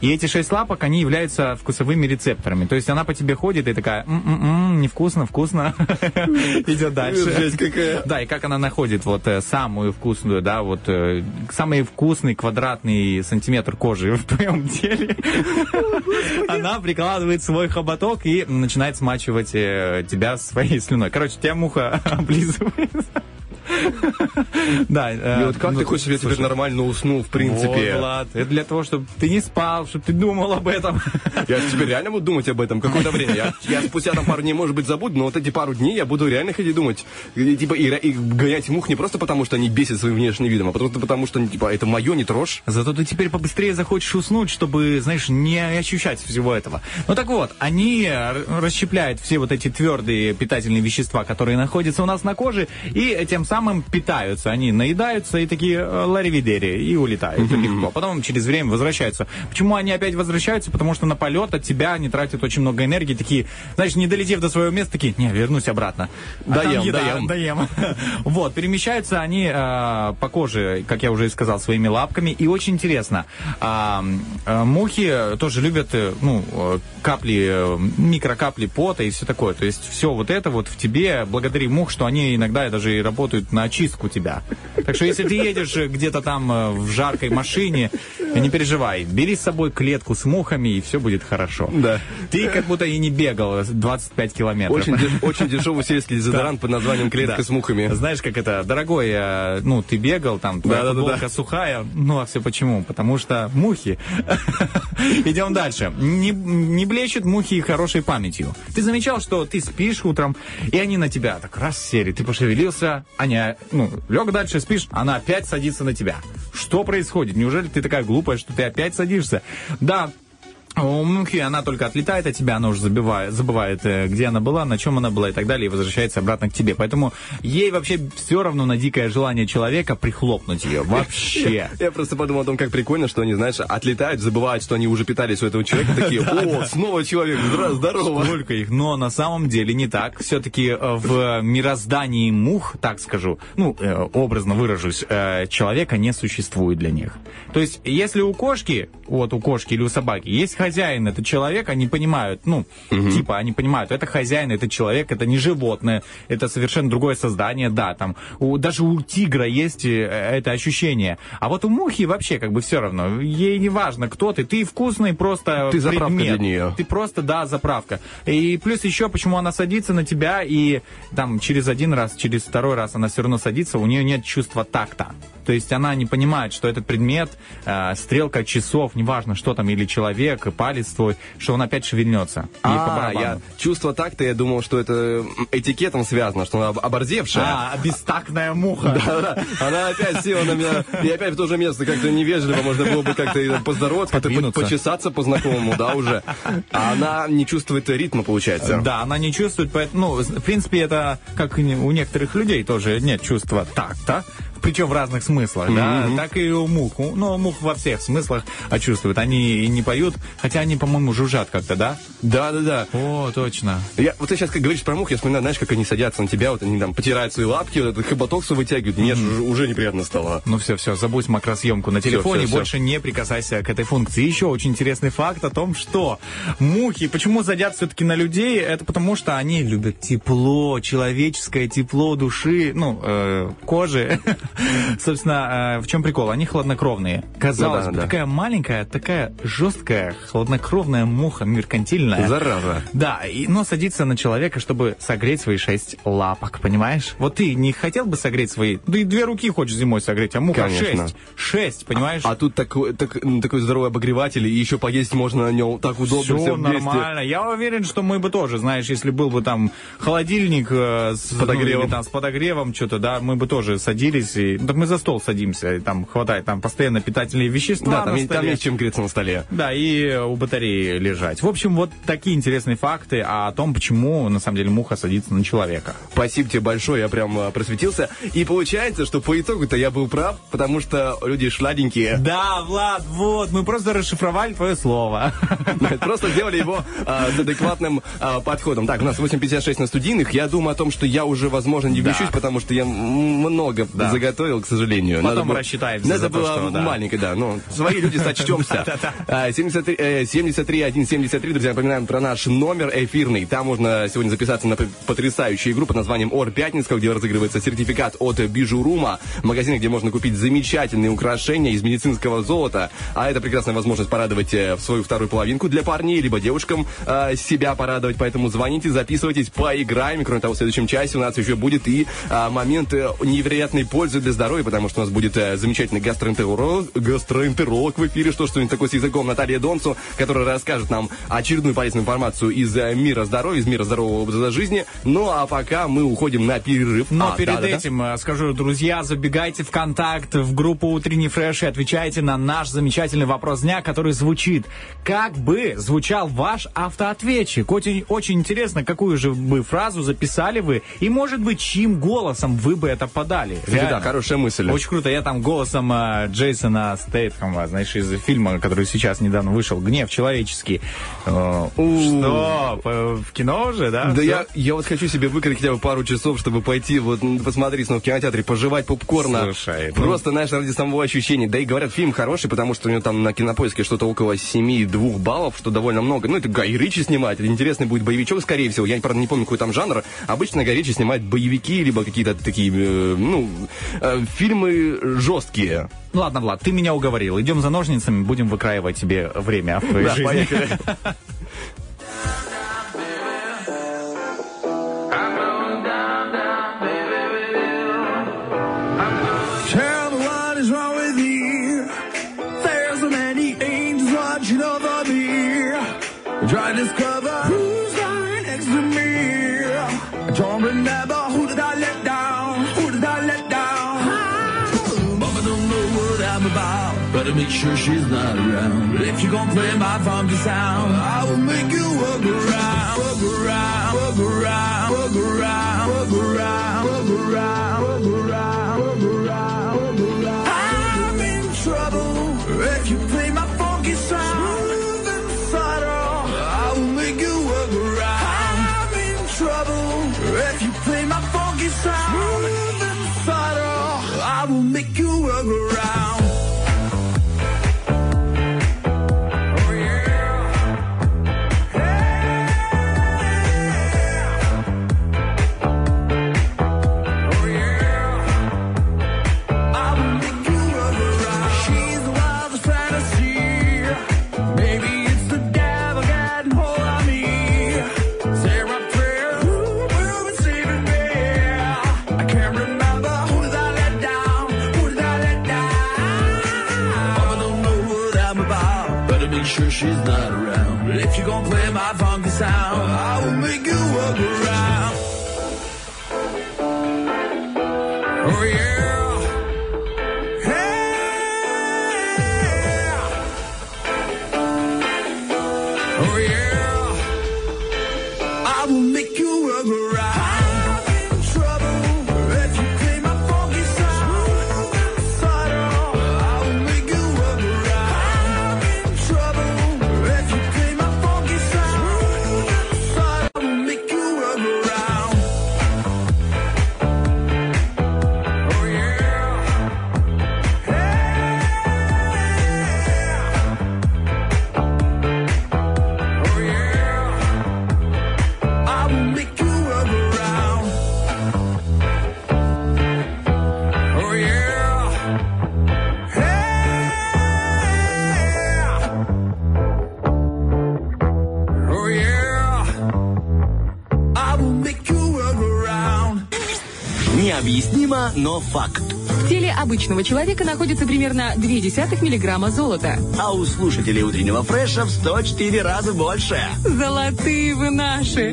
И эти шесть лапок, они являются вкусовыми рецепторами. То есть она по тебе ходит и такая, «М-м-м, невкусно, вкусно. Идет дальше. Жесть какая. Да, и как она находит вот э, самую вкусную, да, вот э, самый вкусный квадратный сантиметр кожи в твоем теле. Она прикладывает свой хоботок и начинает смачивать э, тебя своей слюной. Короче, тебя муха облизывает. Да. э, И вот как ну, ты хочешь, чтобы я теперь нормально уснул, в принципе? Вот, Влад, это для того, чтобы ты не спал, чтобы ты думал об этом. Я теперь реально буду думать об этом какое-то время. Я, спустя там пару дней, может быть, забуду, но вот эти пару дней я буду реально ходить думать. И, типа, и, и гонять мух не просто потому, что они бесят своим внешним видом, а просто потому, что, типа, это мое, не трожь. Зато ты теперь побыстрее захочешь уснуть, чтобы, знаешь, не ощущать всего этого. Ну так вот, они р- расщепляют все вот эти твердые питательные вещества, которые находятся у нас на коже, и тем самым питаются. Они наедаются и такие э, ларивидери, и улетают легко. Потом через время возвращаются. Почему они опять возвращаются? Потому что на полет от тебя они тратят очень много энергии, такие, знаешь, не долетев до своего места, такие, не, вернусь обратно. А Доем, еда, доем. доем. Вот, перемещаются они э, по коже, как я уже и сказал, своими лапками. И очень интересно, а, э, мухи тоже любят, э, ну, э, капли, э, микрокапли пота и все такое. То есть все вот это вот в тебе, благодаря мух, что они иногда даже и работают на очистку тебя. Так что если ты едешь где-то там э, в жаркой машине, не переживай, бери с собой клетку с мухами, и все будет хорошо. Да. Ты как будто и не бегал 25 километров. Очень, деш- очень дешевый сельский дезодорант под названием клетка Да. с мухами. Знаешь, как это, дорогой, э, ну, ты бегал, там, твоя Да-да-да-да. футболка сухая, ну, а все почему? Потому что мухи. Идем дальше. Не, не блещут мухи хорошей памятью. Ты замечал, что ты спишь утром, и они на тебя так раз сели, ты пошевелился, они, ну, лег дальше, спишь, она опять садится на тебя. Что происходит? Неужели ты такая глупая, что ты опять садишься? Да, у мухи она только отлетает от тебя, она уже забивает, забывает, э, где она была, на чем она была и так далее, и возвращается обратно к тебе. Поэтому ей вообще все равно на дикое желание человека прихлопнуть ее. Вообще. Я просто подумал о том, как прикольно, что они, знаешь, отлетают, забывают, что они уже питались у этого человека, такие, о, снова человек, здорово. Сколько их? Но на самом деле не так. Все-таки в мироздании мух, так скажу, ну, э, образно выражусь, э, человека не существует для них. То есть, если у кошки, вот у кошки или у собаки, есть хозяин, это человек, они понимают, ну, типа, они понимают, это хозяин, это человек, это не животное, это совершенно другое создание, да, там, у, даже у тигра есть э, это ощущение. А вот у мухи вообще как бы все равно, ей не важно, кто ты, ты вкусный просто Ты заправка предмет. для неё. Ты просто, да, заправка. И плюс еще, почему она садится на тебя, и там через один раз, через второй раз она все равно садится, у нее нет чувства такта. То есть она не понимает, что этот предмет, э, стрелка часов, неважно, что там, или человек, палец твой, что он опять шевельнется. А, я чувство так-то, я думал, что это этикетом связано, что она об- оборзевшая. А, бестактная муха. Да-да. Она опять села на меня, и опять в то же место, как-то невежливо, можно было бы как-то поздороваться, как-то Подвинуться. почесаться по-знакомому, да, уже. А она не чувствует ритма, получается. Да, она не чувствует, поэтому, ну, в принципе, это как у некоторых людей тоже нет чувства такта, причем в разных смыслах, да, так и у мух. Ну, мух во всех смыслах чувствуют. Они и не поют, хотя они, по-моему, жужжат как-то, да? Да-да-да. О, точно. Я, вот ты сейчас как говоришь про мух, я вспоминаю, знаешь, как они садятся на тебя, вот они там потирают свои лапки, вот этот хоботок свой вытягивают. Мне ж уже, уже неприятно стало. Ну все, все, забудь макросъемку на телефоне, всё, всё. больше не прикасайся к этой функции. Еще очень интересный факт о том, что мухи, почему садятся все-таки на людей, это потому что они любят тепло, человеческое тепло души, ну, э, кожи. Собственно, э, в чем прикол? Они хладнокровные. Казалось Ну да, бы, да. такая маленькая, такая жесткая, хладнокровная муха меркантильная. Зараза. Да, и, но садится на человека, чтобы согреть свои шесть лапок, понимаешь? Вот ты не хотел бы согреть свои... Да и две руки хочешь зимой согреть, а муха Конечно. шесть. Шесть, понимаешь? А тут такой, так- такой здоровый обогреватель, и еще поесть можно на нем так удобно, все, нормально. Я уверен, что мы бы тоже, знаешь, если был бы там холодильник э, с, подогревом. ну, или там с подогревом что-то, да, мы бы тоже садились. И, ну, так мы за стол садимся, и там хватает там постоянно питательные вещества Да, там, там есть чем греться на столе. Да, и у батареи лежать. В общем, вот такие интересные факты о том, почему на самом деле муха садится на человека. Спасибо тебе большое, я прям а, просветился. И получается, что по итогу-то я был прав, потому что люди шладенькие. Да, Влад, вот, мы просто расшифровали твое слово. Просто сделали его а, с адекватным а, подходом. Так, у нас 8.56 на студийных. Я думаю о том, что я уже, возможно, не вмещусь, потому что я много Да. Заго- готовил, к сожалению. Потом было- рассчитаемся Надо за то, было что, да. маленько, да. Ну, свои люди сочтемся. А, 73, э, 73 173, друзья, напоминаем про наш номер эфирный. Там можно сегодня записаться на потрясающую игру под названием Ор Пятницкого, где разыгрывается сертификат от Бижурума, магазина, где можно купить замечательные украшения из медицинского золота. А это прекрасная возможность порадовать э, свою вторую половинку для парней, либо девушкам э, себя порадовать. Поэтому звоните, записывайтесь, поиграем. Кроме того, в следующем часе у нас еще будет и а, момент э, невероятной пользы для здоровья, потому что у нас будет э, замечательный гастроэнтеролог, гастроэнтеролог в эфире, что что-нибудь такое с языком Наталья Донцу, которая расскажет нам очередную полезную информацию из э, мира здоровья, из мира здорового образа жизни. Ну а пока мы уходим на перерыв. Но А, перед да-да-да. этим э, скажу, друзья, забегайте в контакт, в группу «Утренний фреш» и отвечайте на наш замечательный вопрос дня, который звучит. Как бы звучал ваш автоответчик? Очень, очень интересно, какую же бы фразу записали вы, и, может быть, чьим голосом вы бы это подали. Да, хорошая мысль. Очень круто. Я там голосом э, Джейсона Стейтхэма, знаешь, из фильма, который сейчас недавно вышел, «Гнев человеческий». Э, что, в кино уже, да? Да я, я вот хочу себе выкрыть хотя бы пару часов, чтобы пойти вот посмотреть снова в кинотеатре, пожевать попкорна. Слушай, ну- Просто, знаешь, ради самого ощущения. Да и говорят, фильм хороший, потому что у него там на кинопоиске что-то около 7-2 баллов, что довольно много. Ну, это Гай Ричи снимает. Интересный будет боевичок, скорее всего. Я, правда, не помню, какой там жанр. Обычно Гай Ричи снимает боевики, либо какие-то такие, э, ну, фильмы жесткие. Ну ладно, Влад, ты меня уговорил. Идем за ножницами, будем выкраивать тебе время в твоей Да, жизни. поехали. Try to discover who's lying next to me. I don't remember Better make sure she's not around. If you gon' play my funky sound, I will make you work around, work around, work around, work around, work around, work around, work around, work around. I'm in trouble if you play my funky sound. Smooth and subtle, I will make you work around. I'm in trouble if you play my funky sound. Smooth and subtle, I will make you work around. She's not around. But if you're gonna play my funky sound, обычного человека находится примерно 0,2 миллиграмма золота. А у слушателей утреннего фреша в 104 раза больше. Золотые вы наши.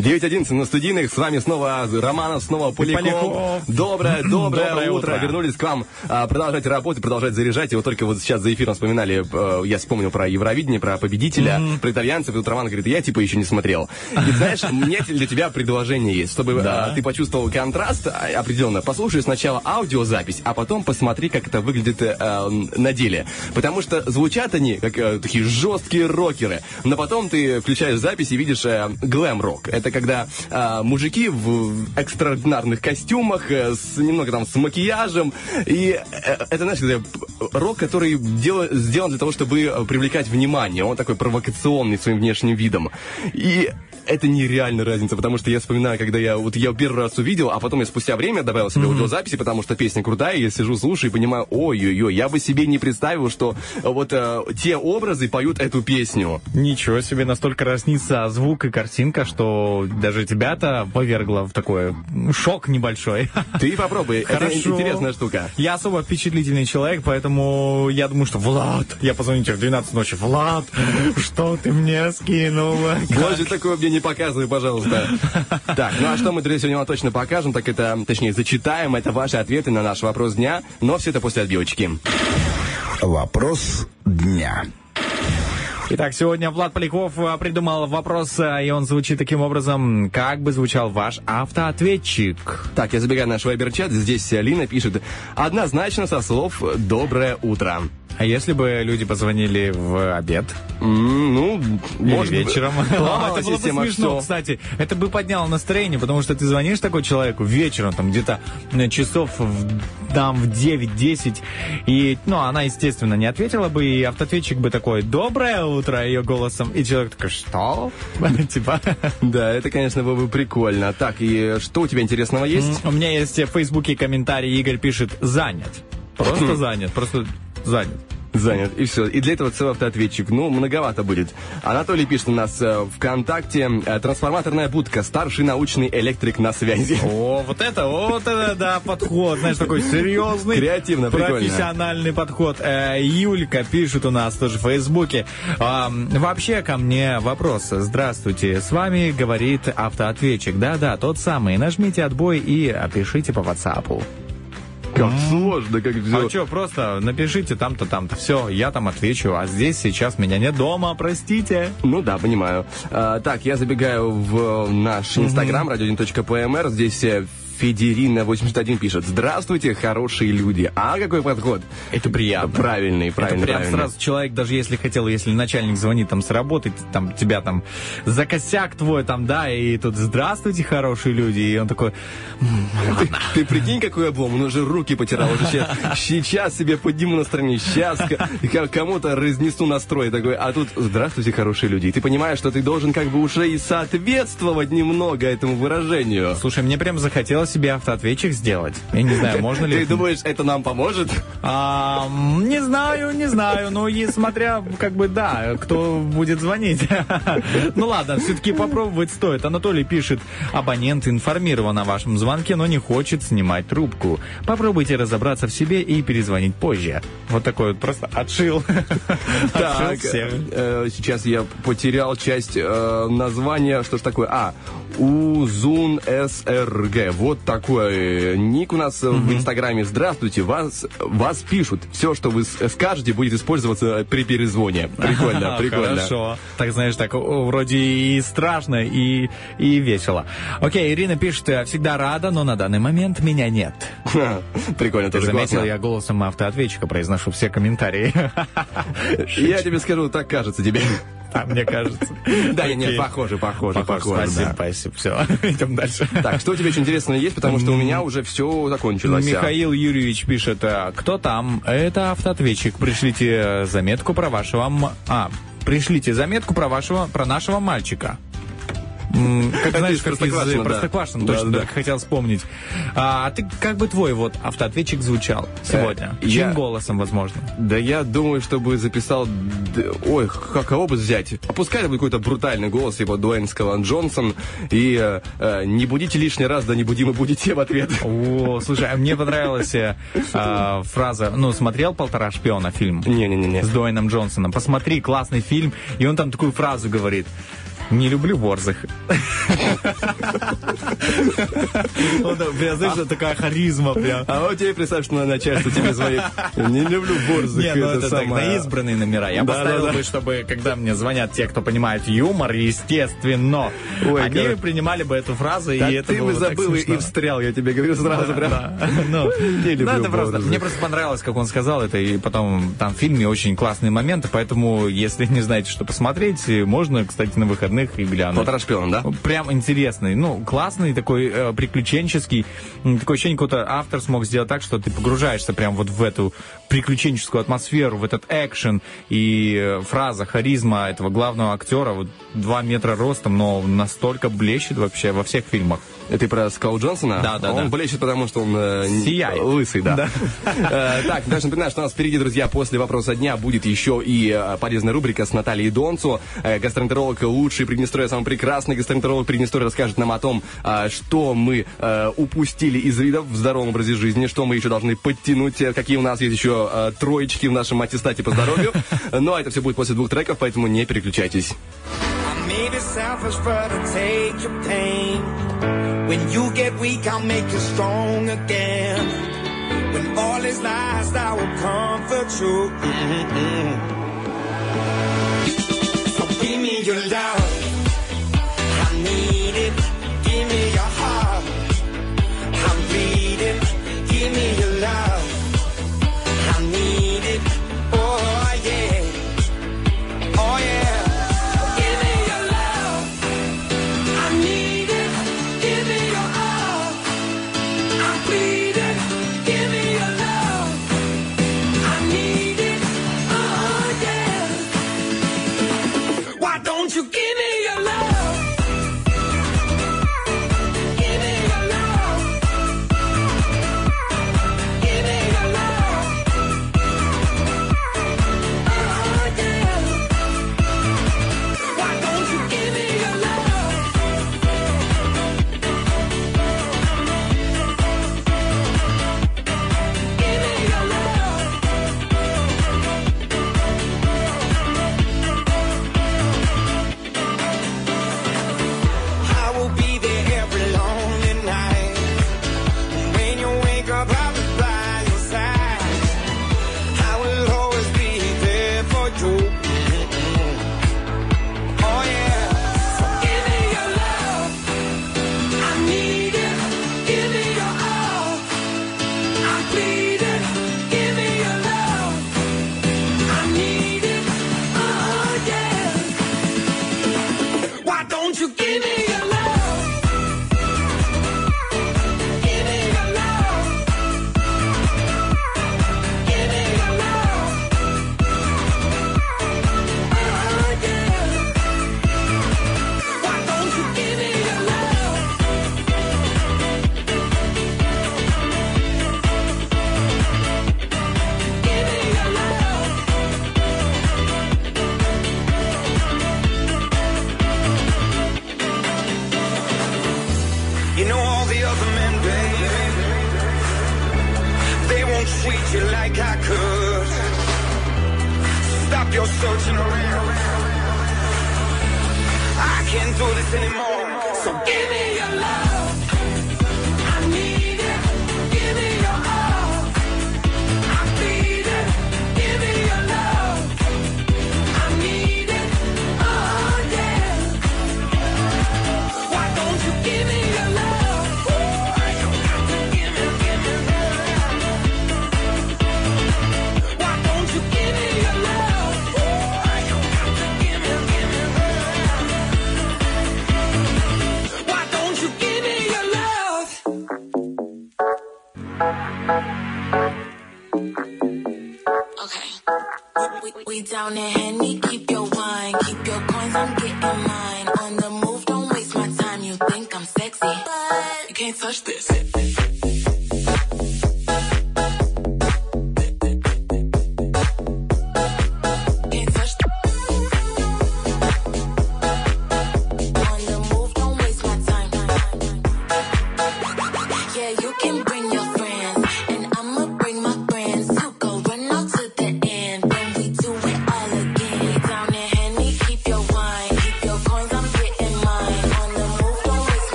9.11 на студийных. С вами снова Романов, снова Поляков. Поляков. Доброе, доброе, Доброе утро. утро. Вернулись к вам а, продолжать работать, продолжать заряжать. И вот только вот сейчас за эфиром вспоминали, э, я вспомнил про Евровидение, про победителя, про итальянцев. И вот Роман говорит, я типа еще не смотрел. И знаешь, у меня для тебя предложение есть, чтобы Да. а, ты почувствовал контраст а, определенно. Послушай сначала сначала аудиозапись, а потом посмотри, как это выглядит э, на деле. Потому что звучат они как э, такие жесткие рокеры, но потом ты включаешь запись и видишь э, глэм-рок. Это когда э, мужики в экстраординарных костюмах, э, с, немного там с макияжем, и э, это, знаешь, когда рок, который дел- сделан для того, чтобы привлекать внимание. Он такой провокационный своим внешним видом. И это нереально разница, потому что я вспоминаю, когда я вот я первый раз увидел, а потом я спустя время добавил себе аудиозаписи, потому что песня крутая, я сижу, слушаю и понимаю, ой-ой-ой, я бы себе не представил, что вот э, те образы поют эту песню. Ничего себе, настолько разнится звук и картинка, что даже тебя-то повергло в такой шок небольшой. Ты попробуй, это интересная штука. Я особо впечатлительный человек, поэтому я думаю, что Влад, я позвоню тебе в 12 ночи, Влад, что ты мне скинул? Больше такое мне не показывай, пожалуйста. Так, ну а что мы, друзья, сегодня вам точно покажем, так это, точнее, зачитаем, это ваши ответы на наш вопрос дня, но все это после отбивочки. Вопрос дня. Итак, сегодня Влад Поляков а, придумал вопрос, а, и он звучит таким образом. Как бы звучал ваш автоответчик? Так, я забегаю в наш вайбер-чат, здесь Лина пишет, однозначно со слов «Доброе утро». А если бы люди позвонили в обед? Ну, Или может быть, вечером. ломалась это было бы система, смешно, что- кстати. Это бы подняло настроение, потому что ты звонишь такой человеку вечером, там где-то э, часов в, там в 9-10, и, ну, она, естественно, не ответила бы, и автоответчик бы такой, доброе утро, ее голосом, и человек такой, что? Типа... Да, это, конечно, было бы прикольно. Так, и что у тебя интересного есть? У меня есть в Фейсбуке комментарий, Игорь пишет, занят. Просто занят, просто занят. Занят. И все. И для этого целый автоответчик. Ну, многовато будет. Анатолий пишет у нас э, ВКонтакте. э, Трансформаторная будка. Старший научный электрик на связи. О, вот это, вот это, да, подход, знаешь, такой серьезный. Креативно. Профессиональный подход. Э, Юлька пишет у нас тоже в Фейсбуке. Вообще ко мне вопрос. Здравствуйте, с вами говорит автоответчик. Да-да, тот самый. Нажмите отбой и опишите по WhatsApp. Как сложно, как все. А что, просто напишите там-то, там-то. Все, я там отвечу. А здесь сейчас меня нет дома, простите. Ну да, понимаю. А, так, я забегаю в наш инстаграм, radio1.pmr. Здесь э, Федерина81 пишет. Здравствуйте, хорошие люди. А какой подход? Это приятно. Правильный, правильный, Это прям правильный. сразу человек, даже если хотел, если начальник звонит там с работы, там тебя там за косяк твой там, да, и тут здравствуйте, хорошие люди, и он такой, Ты, ты прикинь, какой облом, он уже руки потирал, уже сейчас, сейчас себе подниму настроение, сейчас кому-то разнесу настрой такой, а тут здравствуйте, хорошие люди. И ты понимаешь, что ты должен как бы уже и соответствовать немного этому выражению. слушай, мне прям захотелось себе автоответчик сделать. Я не знаю, можно ли... Ты думаешь, это нам поможет? А, не знаю, не знаю, но и смотря, как бы, да, кто будет звонить. Ну ладно, все-таки попробовать стоит. Анатолий пишет, абонент информирован о вашем звонке, но не хочет снимать трубку. Попробуйте разобраться в себе и перезвонить позже. Вот такой вот просто отшил. Так, э, сейчас я потерял часть э, названия. Что ж такое? А, Узун СРГ. Вот такой э, ник у нас э, в Инстаграме. Здравствуйте, вас, вас пишут. Все, что вы скажете, будет использоваться при перезвоне. Прикольно, прикольно. Хорошо. Так, знаешь, так вроде и страшно, и, и весело. Окей, Ирина пишет, «Я всегда рада, но на данный момент меня нет. Прикольно, Ты тоже заметил, я голосом автоответчика произношу все комментарии. Я тебе скажу, так кажется тебе. А, мне кажется. Да, нет, Окей. похоже, похоже, похоже. Спасибо, спасибо. Все, идем дальше. Так, что у тебя еще интересного есть, потому что у меня уже все закончилось. Михаил Юрьевич пишет, э, кто там? Это автоответчик. Пришлите заметку про вашего... А, пришлите заметку про вашего, про нашего мальчика. Как знаешь, как из Простоквашино, точно да. так хотел вспомнить. А ты как бы твой вот автоответчик звучал сегодня? Э, Чьим я- голосом, возможно? Да я думаю, чтобы записал... Ой, кого бы взять? Пускай это будет какой-то брутальный голос, типа Дуэйн Скалан Джонсон. И э, э, не будите лишний раз, да не будим и будете в ответ. О, слушай, а мне понравилась а, фраза, ну, смотрел «Полтора шпиона» фильм? Не-не-не. с Дуэйном Джонсоном. Посмотри, классный фильм. И он там такую фразу говорит. Не люблю борзых. Ну Прям, знаешь, такая харизма прям. А вот тебе представь, что на начальство тебе звонит. Не люблю борзых. Не, ну это так, на избранные номера. Я поставил бы, чтобы, когда мне звонят те, кто понимает юмор, естественно, Ой, они принимали бы эту фразу, и это ты было бы забыл и встрял, я тебе говорю сразу Да, прям. Ну, ну, это просто, мне просто понравилось, как он сказал это, и потом там в фильме очень классные моменты, поэтому, если не знаете, что посмотреть, можно, кстати, на выходных и глянуть. Полтора шпиона, да? Прям интересный, ну, классный, такой э, приключенческий. Такое ощущение, какой-то автор смог сделать так, что ты погружаешься прям вот в эту приключенческую атмосферу, в этот экшен. И э, фраза, харизма этого главного актера, вот два метра ростом, но настолько блещет вообще во всех фильмах. Это ты про Скал Джонсона? Да, да, Он да. блещет, потому что он э, Сияет. лысый, да. Э, Так, даже напоминаю, что у нас впереди, друзья, после вопроса дня будет еще и э, полезная рубрика с Натальей Донцу. Э, Гастроэнтеролог лучший Приднестровья, самый прекрасный гастроэнтеролог Приднестровья расскажет нам о том, что мы упустили из вида в здоровом образе жизни, что мы еще должны подтянуть, какие у нас есть еще э, троечки в нашем аттестате по здоровью. Но это все будет после двух треков, поэтому не переключайтесь. I may be selfish, but I'll take your pain. When you get weak, I'll make you strong again. When all is lost, I will comfort you. Mm-mm-mm. So give me your love. I need it. Give me your heart. I'm bleeding. Give me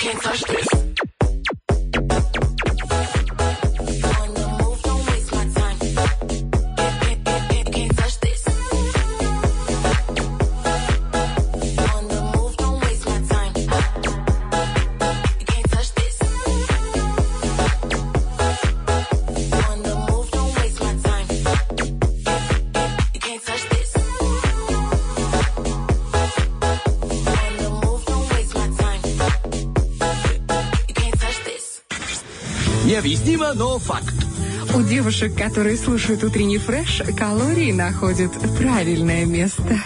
can't touch this. Но факт. У девушек, которые слушают утренний фреш, калории находят правильное место.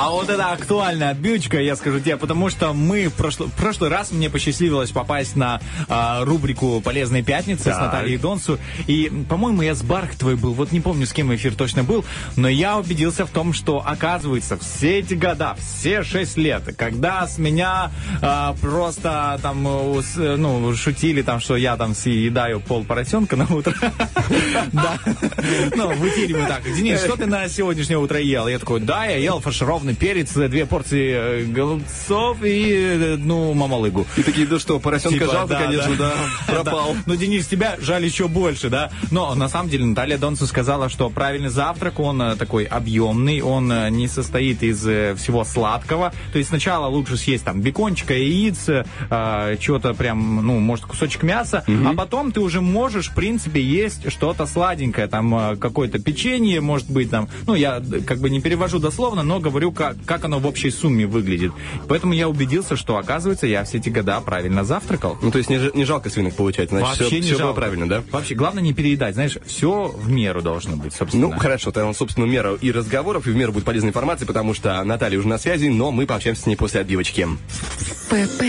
А вот это актуальная отбивочка, я скажу тебе, потому что мы в прошлый, в прошлый раз мне посчастливилось попасть на а, рубрику «Полезные пятницы» с Так. Натальей Донсу. И, по-моему, я с Бархтовой был, вот не помню, с кем эфир точно был, но я убедился в том, что, оказывается, все эти года, все шесть лет, когда с меня а, просто там, э, с- э, ну, шутили там, что я там съедаю пол поросенка на утро. Да. Ну, в эфире мы так. Денис, что ты на сегодняшнее утро ел? Я такой, да, я ел фаршированный перец, две порции э, голубцов и, э, ну, мамалыгу. И такие, да что, поросенка Типа, жалко, да, конечно, да, пропал. Да. Ну, Денис, тебя жаль еще больше, да? Но на самом деле Наталья Донцу сказала, что правильный завтрак, он э, такой объемный, он э, не состоит из э, всего сладкого. То есть сначала лучше съесть там бекончика, яиц, э, чего-то прям, ну, может, кусочек мяса, а потом ты уже можешь, в принципе, есть что-то сладенькое, там э, какое-то печенье, может быть, там, ну, я э, как бы не перевожу дословно, но говорю, как, как оно в общей сумме выглядит. Поэтому я убедился, что, оказывается, я все эти года правильно завтракал. Ну, то есть не, ж- не жалко свинок получать, значит, Вообще все, не все было жалко. правильно, да? Вообще, главное не переедать. Знаешь, все в меру должно быть, собственно. Ну, хорошо, тогда, собственно, меру и разговоров, и в меру будет полезной информации, потому что Наталья уже на связи, но мы пообщаемся с ней после отбивочки. ПП.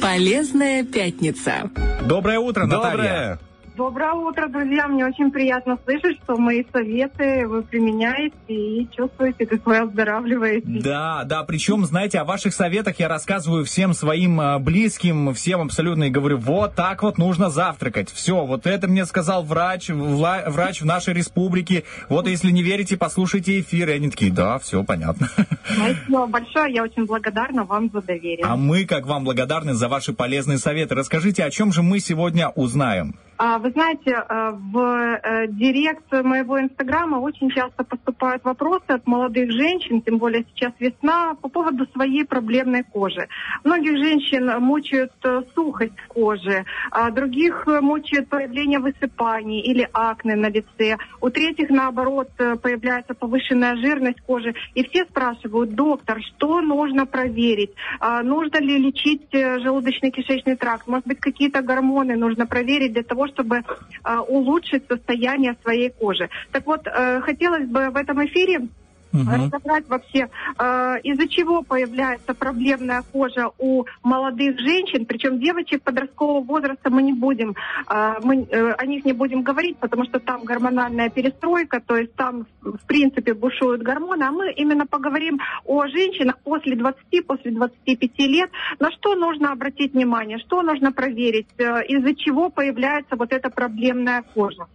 Полезная пятница. Доброе утро, Наталья. Доброе! Доброе утро, друзья. Мне очень приятно слышать, что мои советы вы применяете и чувствуете, как вы оздоравливаете. Да, да, причем, знаете, о ваших советах я рассказываю всем своим э, близким, всем абсолютно, и говорю, вот так вот нужно завтракать. Все, вот это мне сказал врач, вла- врач в нашей республике. Вот если не верите, послушайте эфир. И они такие, да, все понятно. Спасибо большое. Я очень благодарна вам за доверие. А мы, как вам, благодарны за ваши полезные советы. Расскажите, о чем же мы сегодня узнаем? А, Вы знаете, э, в э, директ моего инстаграма очень часто поступают вопросы от молодых женщин, тем более сейчас весна, по поводу своей проблемной кожи. Многих женщин мучают э, сухость кожи, а других мучает появление высыпаний или акне на лице. У третьих, наоборот, появляется повышенная жирность кожи. И все спрашивают, доктор, что нужно проверить? А, Нужно ли лечить желудочно-кишечный тракт? Может быть, какие-то гормоны нужно проверить для того, чтобы а, улучшить состояние своей кожи. Так вот, э, хотелось бы в этом эфире разобрать вообще, э, из-за чего появляется проблемная кожа у молодых женщин, причем девочек подросткового возраста мы не будем, э, мы э, о них не будем говорить, потому что там гормональная перестройка, то есть там в принципе бушуют гормоны, а мы именно поговорим о женщинах после 20, после 25 лет, на что нужно обратить внимание, что нужно проверить, э, из-за чего появляется вот эта проблемная кожа.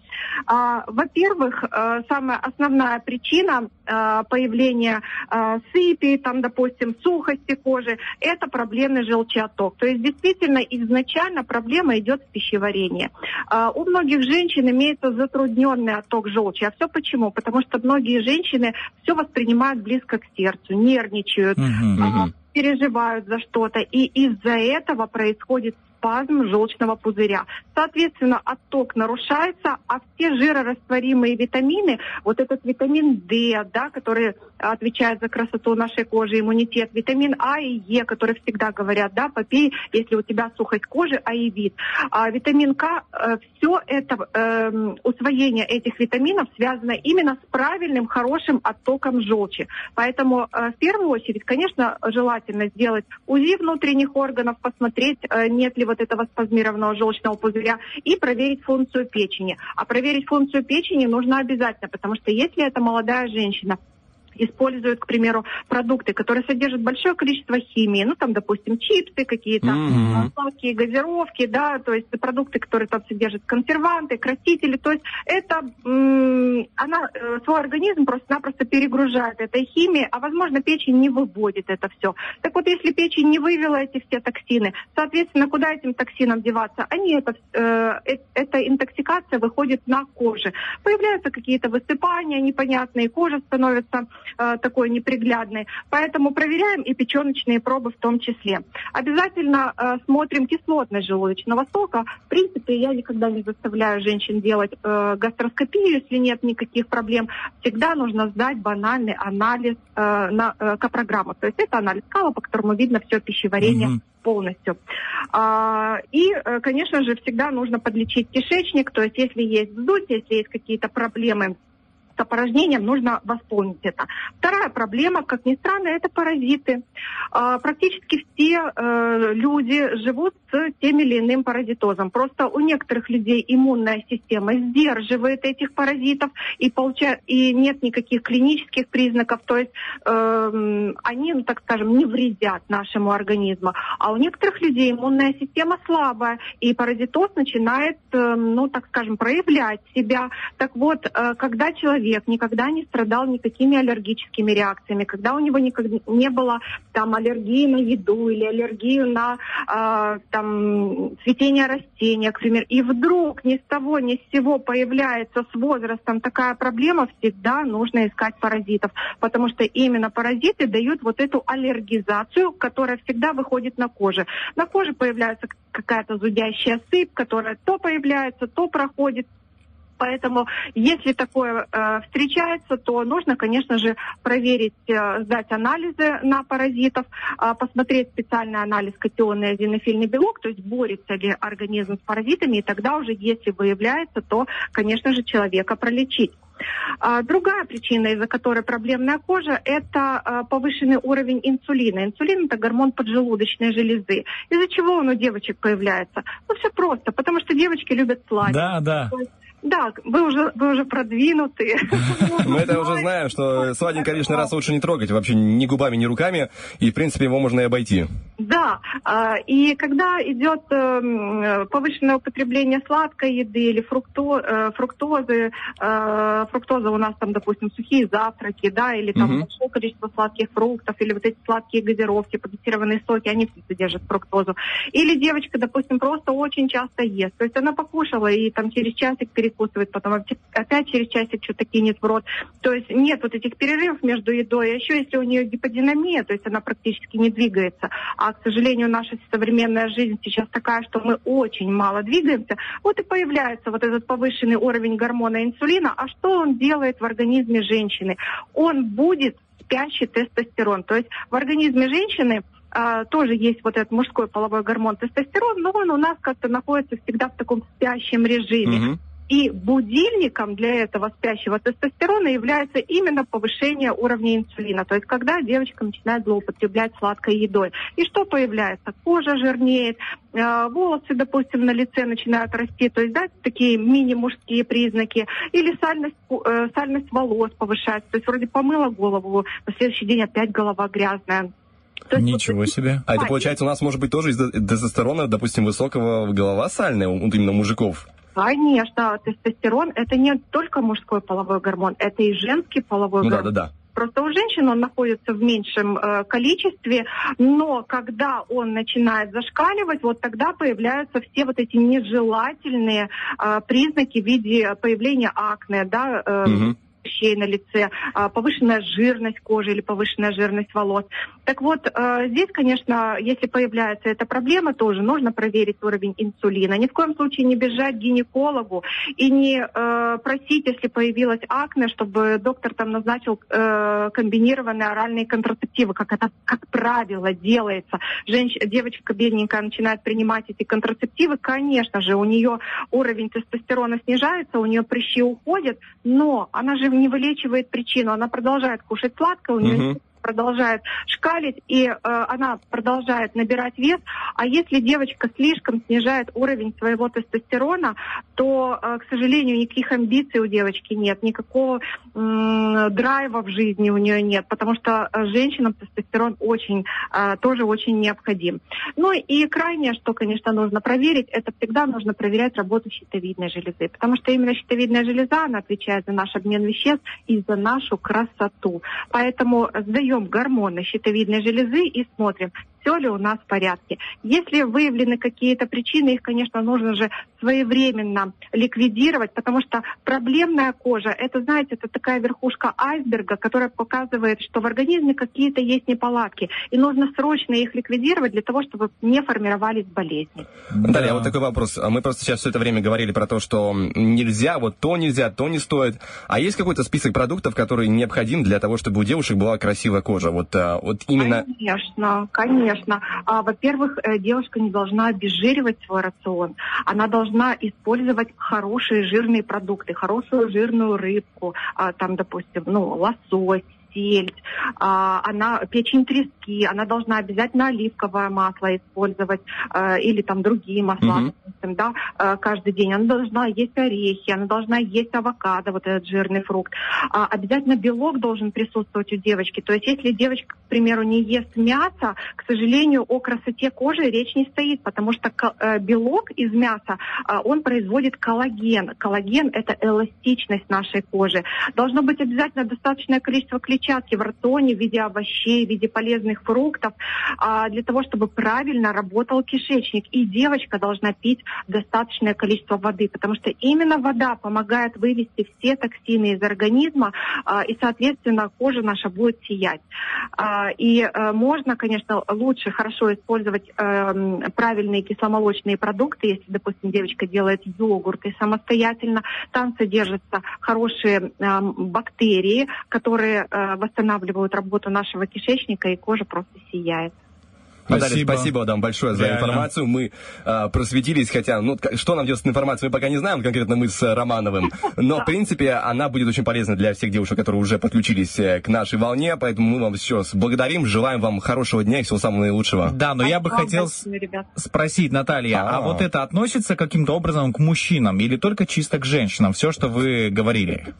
А, Во-первых, э, самая основная причина э, появления э, сыпи, там, допустим, сухости кожи, это проблемный желчеоток. То есть действительно изначально проблема идет в пищеварении. А, У многих женщин имеется затрудненный отток желчи. А все почему? Потому что многие женщины все воспринимают близко к сердцу, нервничают, а, переживают за что-то. И из-за этого происходит спазм желчного пузыря. Соответственно, отток нарушается, а все жирорастворимые витамины, вот этот витамин D, да, который отвечает за красоту нашей кожи, иммунитет, витамин А и Е, которые всегда говорят, да, попей, если у тебя сухость кожи, а и вид. А витамин К, э, все это, э, усвоение этих витаминов связано именно с правильным, хорошим оттоком желчи. Поэтому э, в первую очередь, конечно, желательно сделать УЗИ внутренних органов, посмотреть, э, нет ли вот этого спазмированного желчного пузыря и проверить функцию печени. А проверить функцию печени нужно обязательно, потому что если это молодая женщина, используют, к примеру, продукты, которые содержат большое количество химии, ну, там, допустим, чипсы какие-то, Мгм. сладкие газировки, да, то есть продукты, которые там содержат консерванты, красители, то есть это, м, она э, свой организм просто-напросто перегружает этой химией, а, возможно, печень не выводит это все. Так вот, если печень не вывела эти все токсины, соответственно, куда этим токсинам деваться? Они, это, э, э, эта интоксикация выходит на коже. Появляются какие-то высыпания непонятные, кожа становится э, такой неприглядной. Поэтому проверяем и печеночные пробы в том числе. Обязательно э, смотрим кислотность желудочного сока. В принципе, я никогда не заставляю женщин делать э, гастроскопию, если нет никаких проблем. Всегда нужно сдать банальный анализ э, на э, капрограмму. То есть это анализ кала, по которому видно все пищеварение Мгм. полностью. А, и, э, конечно же, всегда нужно подлечить кишечник, то есть если есть вздутие, если есть какие-то проблемы с опорожнением, нужно восполнить это. Вторая проблема, как ни странно, это паразиты. А, практически все э, люди живут с тем или иным паразитозом. Просто у некоторых людей иммунная система сдерживает этих паразитов и, получа... и нет никаких клинических признаков, то есть эм, они, ну, так скажем, не вредят нашему организму. А у некоторых людей иммунная система слабая, и паразитоз начинает, эм, ну, так скажем, проявлять себя. Так вот, э, когда человек никогда не страдал никакими аллергическими реакциями, когда у него никогда не было там аллергии на еду или аллергию на э, там цветение растения, к примеру, и вдруг ни с того ни с сего появляется с возрастом такая проблема, всегда нужно искать паразитов, потому что именно паразиты дают вот эту аллергизацию, которая всегда выходит на коже. На коже появляется какая-то зудящая сыпь, которая то появляется, то проходит, Поэтому, если такое э, встречается, то нужно, конечно же, проверить, э, сдать анализы на паразитов, э, посмотреть специальный анализ катионный азинофильный белок, то есть борется ли организм с паразитами, и тогда уже, если выявляется, то, конечно же, человека пролечить. А, Другая причина, из-за которой проблемная кожа, это а, повышенный уровень инсулина. Инсулин это гормон поджелудочной железы. Из-за чего он у девочек появляется? Ну, все просто, потому что девочки любят сладкое. Да, да. Да, вы уже, вы уже продвинутые. Мы это уже знаем, что сладенькое лишний раз лучше не трогать, вообще ни губами, ни руками, и, в принципе, его можно и обойти. Да, а, и когда идет эм, повышенное употребление сладкой еды или фрукто, э, фруктозы, э, фруктоза у нас там, допустим, сухие завтраки, да, или там Мгм. большое количество сладких фруктов, или вот эти сладкие газировки, подозированные соки, они все содержат фруктозу. Или девочка, допустим, просто очень часто ест, то есть она покушала и там через часик перекусывает, потом опять- через часик что-то кинет в рот. То есть нет вот этих перерывов между едой, а еще если у нее гиподинамия, то есть она практически не двигается, а, к сожалению, наша современная жизнь сейчас такая, что мы очень мало двигаемся, вот и появляется вот этот повышенный уровень гормона инсулина. А что он делает в организме женщины? Он будет спящий тестостерон. То есть в организме женщины а, тоже есть вот этот мужской половой гормон тестостерон, но он у нас как-то находится всегда в таком спящем режиме. И будильником для этого спящего тестостерона является именно повышение уровня инсулина. То есть когда девочка начинает злоупотреблять сладкой едой. И что появляется? Кожа жирнеет, э, волосы, допустим, на лице начинают расти. То есть, да, такие мини-мужские признаки. Или сальность, э, сальность волос повышается. То есть вроде помыла голову, на следующий день опять голова грязная. Ничего себе. А это, получается, у нас может быть тоже из-за тестостерона, допустим, высокого голова сальная, именно мужиков. Конечно, тестостерон это не только мужской половой гормон, это и женский половой Ну да, гормон. да, да. Просто у женщин он находится в меньшем э, количестве, но когда он начинает зашкаливать, вот тогда появляются все вот эти нежелательные э, признаки в виде появления акне, да, э, Мгм. Прыщей на лице, а, повышенная жирность кожи или повышенная жирность волос. Так вот, э, здесь, конечно, если появляется эта проблема, тоже нужно проверить уровень инсулина. Ни в коем случае не бежать к гинекологу и не э, просить, если появилась акне, чтобы доктор там назначил э, комбинированные оральные контрацептивы, как это, как правило, делается. Женщ... Девочка бедненькая начинает принимать эти контрацептивы, конечно же, у нее уровень тестостерона снижается, у нее прыщи уходят, но она же не вылечивает причину, она продолжает кушать сладкое, у нее Мгм. Продолжает шкалить, и э, она продолжает набирать вес. А если девочка слишком снижает уровень своего тестостерона, то, э, к сожалению, никаких амбиций у девочки нет, никакого м, драйва в жизни у нее нет, потому что э, женщинам тестостерон очень, э, тоже очень необходим. Ну и крайнее, что, конечно, нужно проверить, это всегда нужно проверять работу щитовидной железы, потому что именно щитовидная железа, она отвечает за наш обмен веществ и за нашу красоту. Поэтому сдаем гормоны щитовидной железы и смотрим, все ли у нас в порядке. Если выявлены какие-то причины, их, конечно, нужно же своевременно ликвидировать, потому что проблемная кожа, это, знаете, это такая верхушка айсберга, которая показывает, что в организме какие-то есть неполадки, и нужно срочно их ликвидировать для того, чтобы не формировались болезни. Наталья, а вот такой вопрос. Мы просто сейчас все это время говорили про то, что нельзя, вот то нельзя, то не стоит. А есть какой-то список продуктов, который необходим для того, чтобы у девушек была красивая кожа? Вот, а, вот именно... Конечно, конечно. А, во-первых, э, девушка не должна обезжиривать свой рацион. Она должна использовать хорошие жирные продукты, хорошую жирную рыбку, а, там, допустим, ну, лосось, сельдь, а, она печень трески, она должна обязательно оливковое масло использовать а, или там другие масла, Мгм. допустим, да, а, каждый день. Она должна есть орехи, она должна есть авокадо, вот этот жирный фрукт. А, обязательно белок должен присутствовать у девочки. То есть если девочка, к примеру, не ест мясо, к сожалению, о красоте кожи речь не стоит, потому что э, белок из мяса, а, он производит коллаген. Коллаген – это эластичность нашей кожи. Должно быть обязательно достаточное количество клетчатки в рационе в виде овощей, в виде полезных фруктов, а, для того, чтобы правильно работал кишечник. И девочка должна пить достаточное количество воды, потому что именно вода помогает вывести все токсины из организма, а, и, соответственно, кожа наша будет сиять. А, И э, можно, конечно, лучше хорошо использовать эм, правильные кисломолочные продукты, если, допустим, девочка делает йогурты самостоятельно, там содержатся хорошие эм, бактерии, которые э, восстанавливают работу нашего кишечника, и кожа просто сияет. Наталья, Спасибо. спасибо вам большое за Реально. информацию. Мы а, просветились, хотя, ну, что нам делать с информацией, мы пока не знаем, конкретно мы с э, Романовым. Но, в принципе, она будет очень полезна для всех девушек, которые уже подключились э, к нашей волне. Поэтому мы вам еще раз благодарим, желаем вам хорошего дня и всего самого наилучшего. Да, но я бы хотел спросить, Наталья, а. А. вот это относится каким-то образом к мужчинам или только чисто к женщинам? Все, что вы говорили.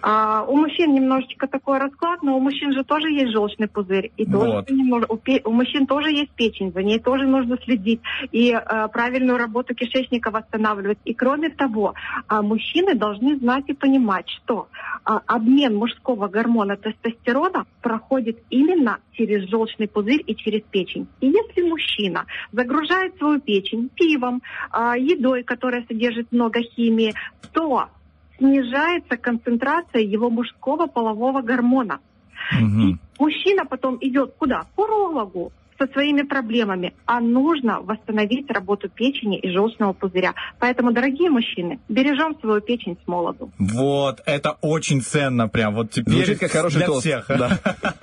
А, у мужчин немножечко такой расклад, но у мужчин же тоже есть желчный пузырь. И тоже Вот. немного- у, пе- у мужчин тоже есть печень, за ней тоже нужно следить. И э, правильную работу кишечника восстанавливать. И кроме того, а, мужчины должны знать и понимать, что а, обмен мужского гормона тестостерона проходит именно через желчный пузырь и через печень. И если мужчина загружает свою печень пивом, а, едой, которая содержит много химии, то снижается концентрация его мужского полового гормона. Мужчина потом идет куда? К урологу со своими проблемами, а нужно восстановить работу печени и желчного пузыря. Поэтому, дорогие мужчины, бережем свою печень с молоду. Вот, это очень ценно прям. Вот теперь Звучит как хороший для тост, всех. да.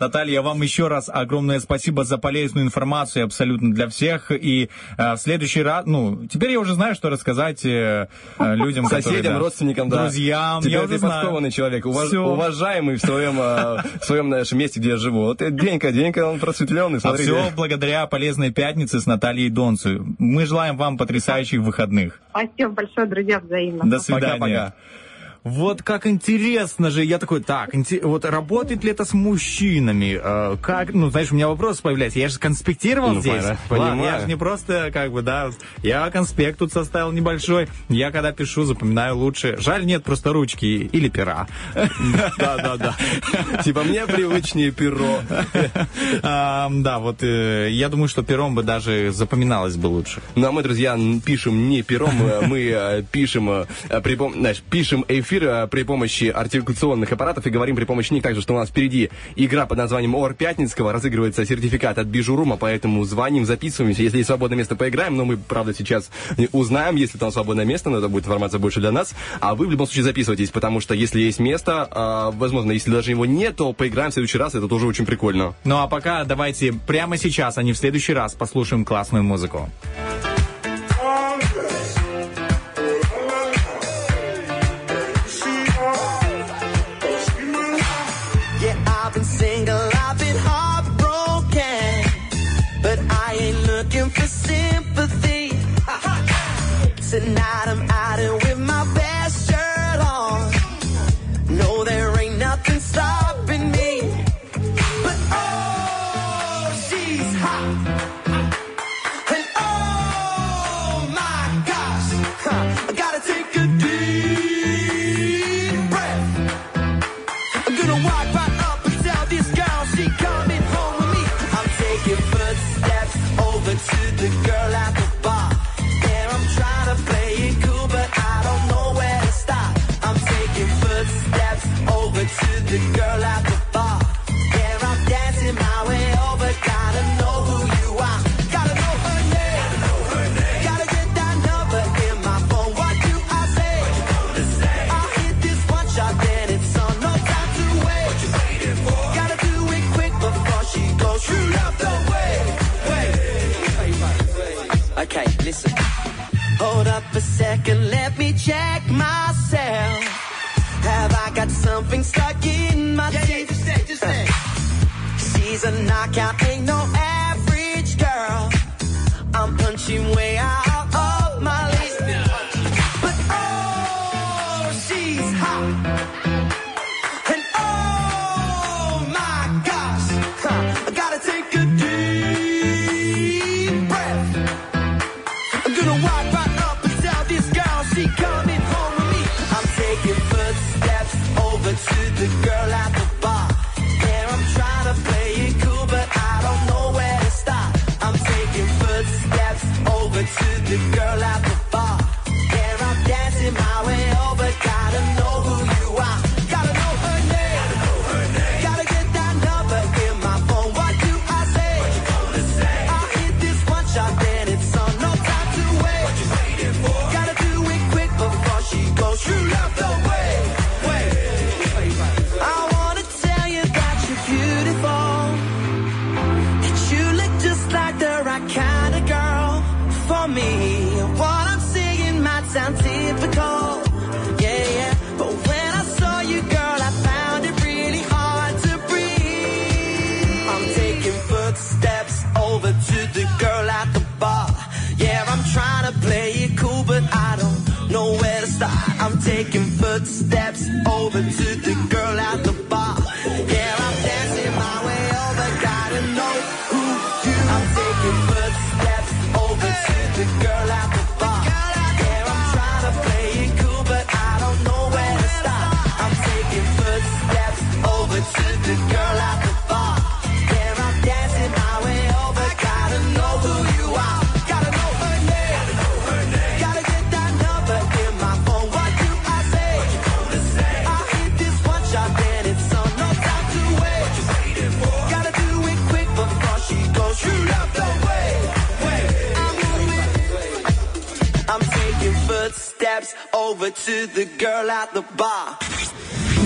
Наталья, вам еще раз огромное спасибо за полезную информацию абсолютно для всех. И э, в следующий раз, ну, теперь я уже знаю, что рассказать э, э, людям, которые, Соседям, да, родственникам, да. друзьям. Теперь я ты уже знаю. подкованный человек, уваж- уважаемый в своем, э, в своем нашем месте, где я живу. Вот Денька, Денька, он просветленный, смотри. Все благодаря полезной пятнице с Натальей Донцу. Мы желаем вам потрясающих выходных. Спасибо большое, друзья, взаимно. До свидания. Пока-пока. Вот как интересно же, я такой, так, вот работает ли это с мужчинами? Э, как, ну, знаешь, у меня вопрос появляется, я же конспектировал Ну, здесь. пора- Ладно, понимаю. я же не просто, как бы, да, я конспект тут составил небольшой, я когда пишу, запоминаю лучше. Жаль, нет просто ручки или пера. Да-да-да. Типа мне привычнее перо. Да, вот э, я думаю, что пером бы даже запоминалось бы лучше. Ну а мы, друзья, пишем не пером, э, мы пишем, знаешь, пишем эфир эфир э, при помощи артикуляционных аппаратов и говорим при помощи них также, что у нас впереди игра под названием Ор Пятницкого. Разыгрывается сертификат от Бижурума, поэтому звоним, записываемся. Если есть свободное место, поиграем. Но мы, правда, сейчас узнаем, если там свободное место, но это будет информация больше для нас. А вы в любом случае записывайтесь, потому что если есть место, э, возможно, если даже его нет, то поиграем в следующий раз. Это тоже очень прикольно. Ну а пока давайте прямо сейчас, а не в следующий раз, послушаем классную музыку. Thank. at night I'm out and check myself. Have I got something stuck in my yeah, teeth? Yeah, just say, just say. Uh, She's a knockout.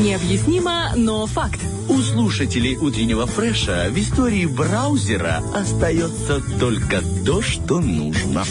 Необъяснимо, но факт. У слушателей утреннего фреша в истории браузера остается только то, что нужно.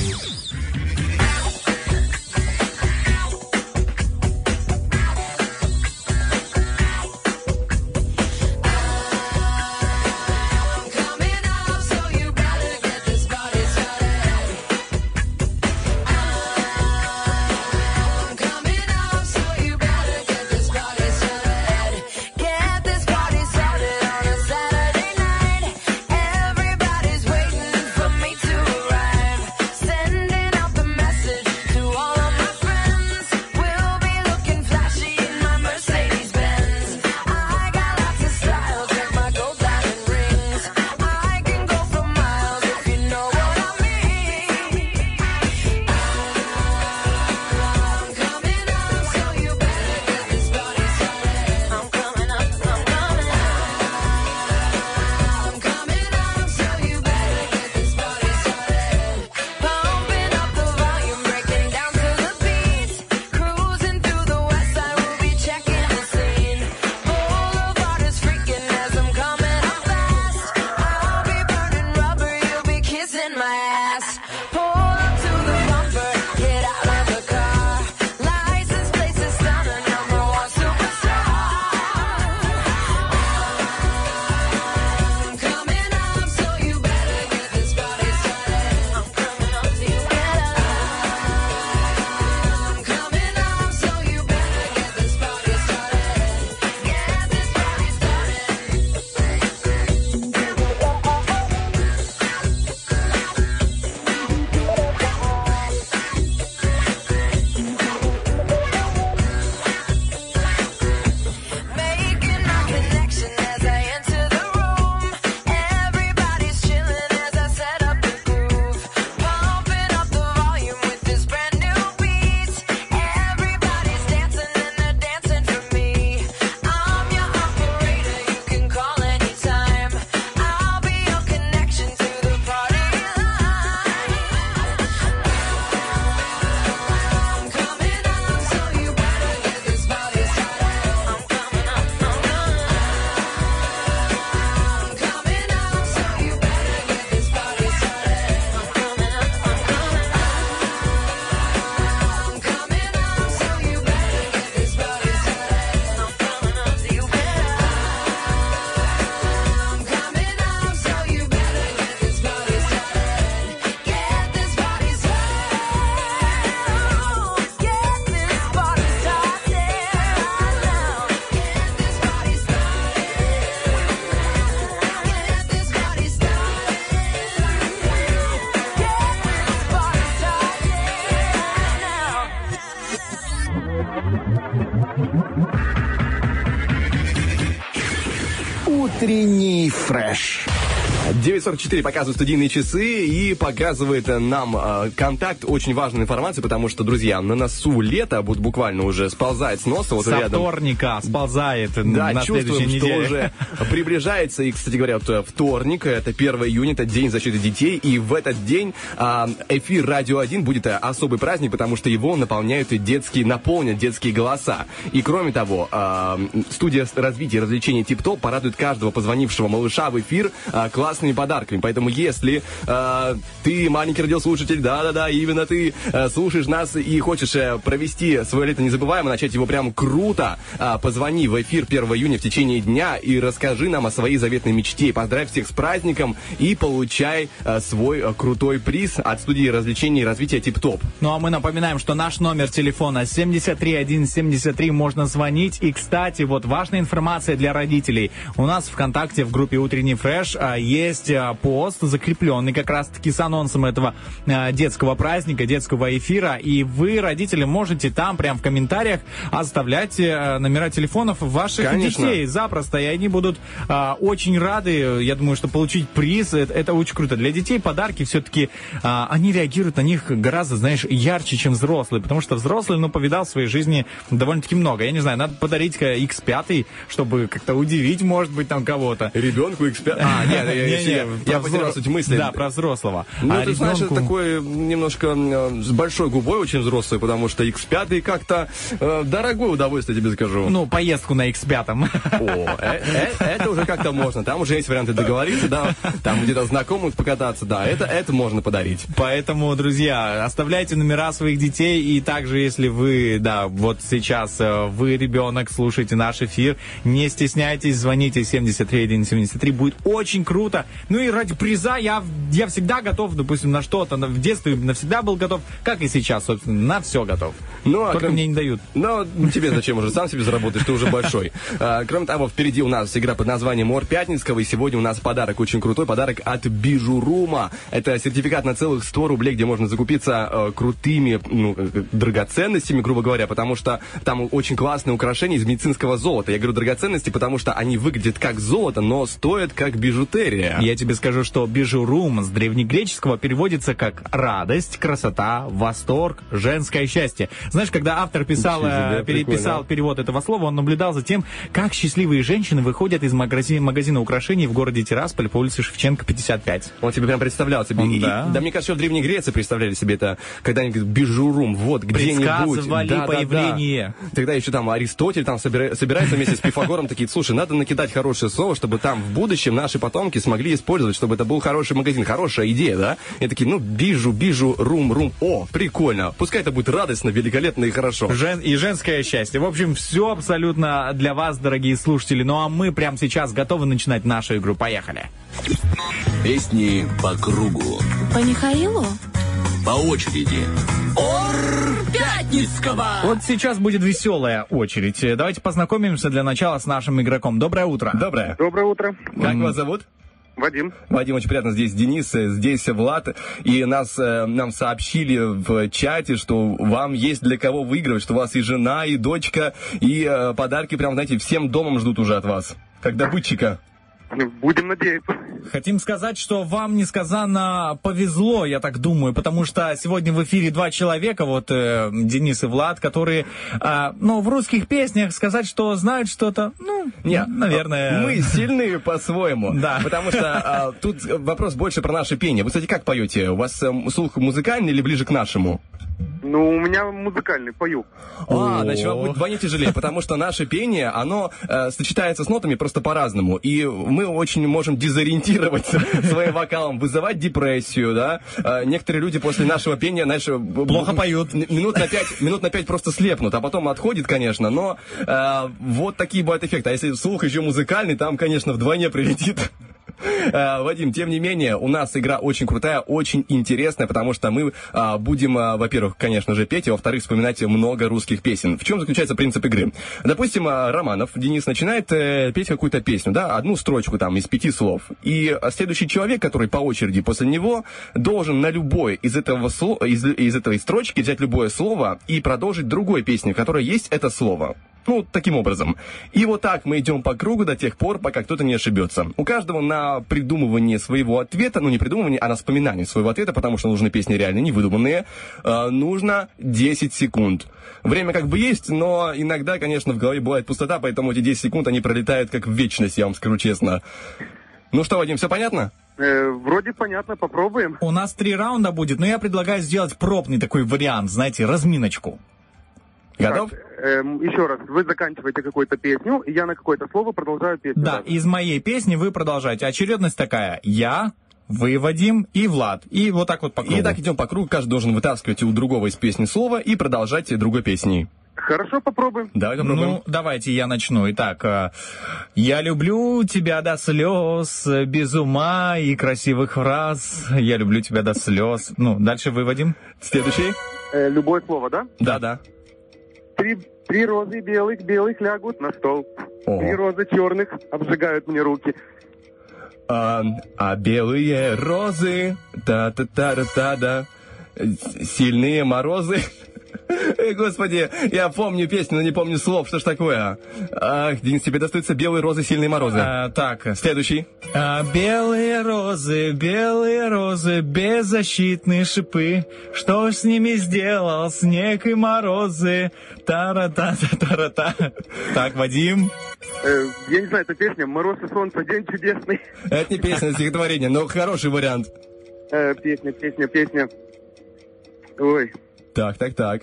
Утренний фреш. 9.44 показывают студийные часы и показывает нам э, контакт очень важной информации, потому что, друзья, на носу лето вот буквально уже сползает с носа. Вот Со рядом. вторника сползает Да, на чувствуем, следующей что неделе. уже приближается. И, кстати говоря, вот, э, вторник, это 1 июня, это День защиты детей. И в этот день эфир Радио 1 будет э, особый праздник, потому что его наполняют детские, наполнят детские голоса. И кроме того, студия развития и развлечений Тип-Топ порадует каждого позвонившего малыша в эфир а, классными подарками. Поэтому если а, ты маленький радиослушатель, да-да-да, именно ты э, слушаешь нас и хочешь провести свое лето незабываемо, начать его прям круто, а, позвони в эфир 1 июня в течение дня и расскажи нам о своей заветной мечте. Поздравь всех с праздником и получай э, свой э, крутой приз от студии развлечений и развития Тип-Топ. Ну а мы напоминаем, что наш номер телефона 73173 можно звонить. И, кстати, вот важная информация для родителей. У нас ВКонтакте в группе «Утренний фреш» а, есть а, пост, закрепленный как раз-таки с анонсом этого а, детского праздника, детского эфира. И вы, родители, можете там прям в комментариях оставлять э, номера телефонов ваших Конечно. детей запросто. И они будут а, очень рады, я думаю, что получить приз. Это, это очень круто. Для детей подарки все-таки, а, они реагируют на них гораздо, знаешь, ярче, чем взрослые. Потому что взрослый, ну, повидал в своей жизни довольно-таки много. Я не знаю, надо подарить э, X5, чтобы как-то удивить, может быть, там кого-то. Ребенку X5? А, нет, я- потерял суть мысли. Да, про взрослого. Ну, А ты знаешь, это такой немножко э, с большой губой очень взрослый, потому что X5 как-то э, дорогое удовольствие, тебе скажу. Ну, поездку на X5. О, это уже как-то можно. Там уже есть варианты договориться, да, там где-то знакомых покататься, да, это, это можно подарить. Поэтому, друзья, оставляйте номера своих детей. И также, если вы, да, вот сейчас э, вы ребенок, слушаете наш эфир, не стесняйтесь, звоните 73173. Будет очень круто. Ну и ради приза я, я всегда готов, допустим, на что-то. В детстве навсегда был готов, как и сейчас, собственно, на все готов. Ну, а Только ком- мне не дают. Ну, тебе зачем уже? Сам себе заработаешь, ты уже большой. А, кроме того, впереди у нас игра под названием Мор Пятницкого, и сегодня у нас подарок, очень крутой подарок от Бижурума. Это сертификат на целых 100 рублей, где можно закупиться э, крутыми ну, э, драгоценностями, грубо говоря, потому что там очень классные украшения из медицинского золота. Я говорю драгоценности, потому что они выглядят как золото, но стоят как бижутерия. Я тебе скажу, что бижурум с древнегреческого переводится как радость, красота, восторг, женское счастье. Знаешь, когда автор писал, себе, э, переписал прикольно. перевод этого слова, он наблюдал за тем, как счастливые женщины выходят из магазина, магазина украшений в городе Тирасполь по улице Шевченко, 55. Он тебе прям представлял себе. Он, И- да. да, мне кажется, в Древней Греции представляли себе это, когда они говорят, бижурум, вот, где-нибудь. Да, да, да. появление. Тогда еще там Аристотель там собира- собирается вместе с Пифагором, такие, слушай, надо накидать хорошее слово, чтобы там в будущем наши потомки смогли использовать, чтобы это был хороший магазин, хорошая идея, да? И такие, ну, бижу, бижу, рум, рум, о, прикольно, пускай это будет радостно, великолепно и хорошо. Жен- и женское счастье. В общем, все абсолютно для вас, дорогие слушатели. Ну а мы прямо сейчас готовы начинать нашу игру. Поехали. Песни по кругу, По Михаилу? по очереди. Ор Пятницкого! Вот сейчас будет веселая очередь. Давайте познакомимся для начала с нашим игроком. Доброе утро. Доброе. Доброе утро. Как вас зовут? Вадим. Вадим, очень приятно. Здесь Денис, э, здесь Влад. И нас, э, нам сообщили в чате, что вам есть для кого выигрывать, что у вас и жена, и дочка, и э, подарки прям, знаете, всем домом ждут уже от вас. Как добытчика. Будем надеяться. Хотим сказать, что вам несказанно повезло, я так думаю, потому что сегодня в эфире два человека, вот э, Денис и Влад, которые, а, ну, в русских песнях сказать, что знают что-то, ну, Не, наверное. Мы сильные по-своему. Да. Потому что а, тут вопрос больше про наше пение. Вы, кстати, как поете? У вас э, слух музыкальный или ближе к нашему? Ну, у меня музыкальный, пою. А, значит, вам будет вдвойне тяжелее, потому что наше пение, оно э, сочетается с нотами просто по-разному. И мы очень можем дезориентировать своим вокалом, вызывать депрессию, да. Э, некоторые люди после нашего пения, знаешь... Плохо поют. Минут на пять, минут на пять просто слепнут, а потом отходит, конечно, но э, вот такие бывают эффекты. А если слух еще музыкальный, там, конечно, вдвойне прилетит. Э, Вадим, тем не менее, у нас игра очень крутая, очень интересная, потому что мы а, будем, а, во-первых, конечно же, петь, и во-вторых, вспоминать много русских песен. В чем заключается принцип игры? Допустим, а, Романов, Денис, начинает э, петь какую-то песню, да, одну строчку там из пяти слов. И а, следующий человек, который по очереди после него, должен на любое из этого слова, из, из этой строчки взять любое слово и продолжить другой песню, в которой есть это слово. Ну, таким образом. И вот так мы идем по кругу до тех пор, пока кто-то не ошибется. У каждого на придумывание своего ответа, ну не придумывание, а на вспоминание своего ответа, потому что нужны песни реально не выдуманные, э, нужно 10 секунд. Время как бы есть, но иногда, конечно, в голове бывает пустота, поэтому эти 10 секунд, они пролетают как в вечность, я вам скажу честно. Ну что, Вадим, все понятно? Э, вроде понятно, попробуем. У нас три раунда будет, но я предлагаю сделать пробный такой вариант, знаете, разминочку. Готов? Так, эм, еще раз, вы заканчиваете какую-то песню, и я на какое-то слово продолжаю песню. Да, из моей песни вы продолжаете. Очередность такая. Я, вы, Вадим и Влад. И вот так вот по кругу. И так идем по кругу, каждый должен вытаскивать у другого из песни слово и продолжать другой песней. Хорошо, попробуем. Давай попробуем. Ну, давайте я начну. Итак, э, я люблю тебя до слез, без ума и красивых фраз. Я люблю тебя до слез. Ну, дальше вы, Вадим. Следующий. Э, любое слово, да? Да, да. Три, три розы белых, белых лягут на стол. Ого. Три розы черных обжигают мне руки. А, а белые розы, та-та-та-та-та-да, сильные морозы. Эй, Господи, я помню песню, но не помню слов. Что ж такое? Ах, Денис, тебе достаются белые розы, сильные морозы. А, так, Следующий. А, белые розы, белые розы, беззащитные шипы. Что ж с ними сделал снег и морозы? Тара-та-та-тара-та. Так, Вадим. Э, я не знаю, эта песня «Мороз и солнце, день чудесный». Это не песня, это стихотворение, но хороший вариант. Э, песня, песня, песня. Ой, Так, так, так.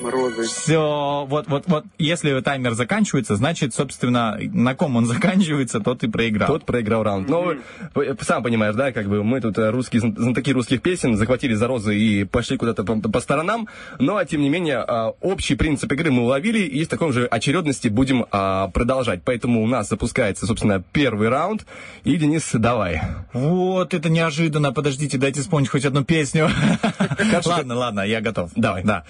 Морозы. Все, вот, вот, вот, если таймер заканчивается, значит, собственно, на ком он заканчивается, тот и проиграл. Тот проиграл раунд. Ну, сам понимаешь, да, как бы мы тут э, русские зн- знатоки русских песен захватили за розы и пошли куда-то по, по сторонам, но, тем не менее, а, общий принцип игры мы уловили и в таком же очередности будем а, продолжать. Поэтому у нас запускается, собственно, первый раунд. И, Денис, давай. Вот, это неожиданно. Подождите, дайте вспомнить хоть одну песню. Ладно, ладно, я готов. Давай. Да.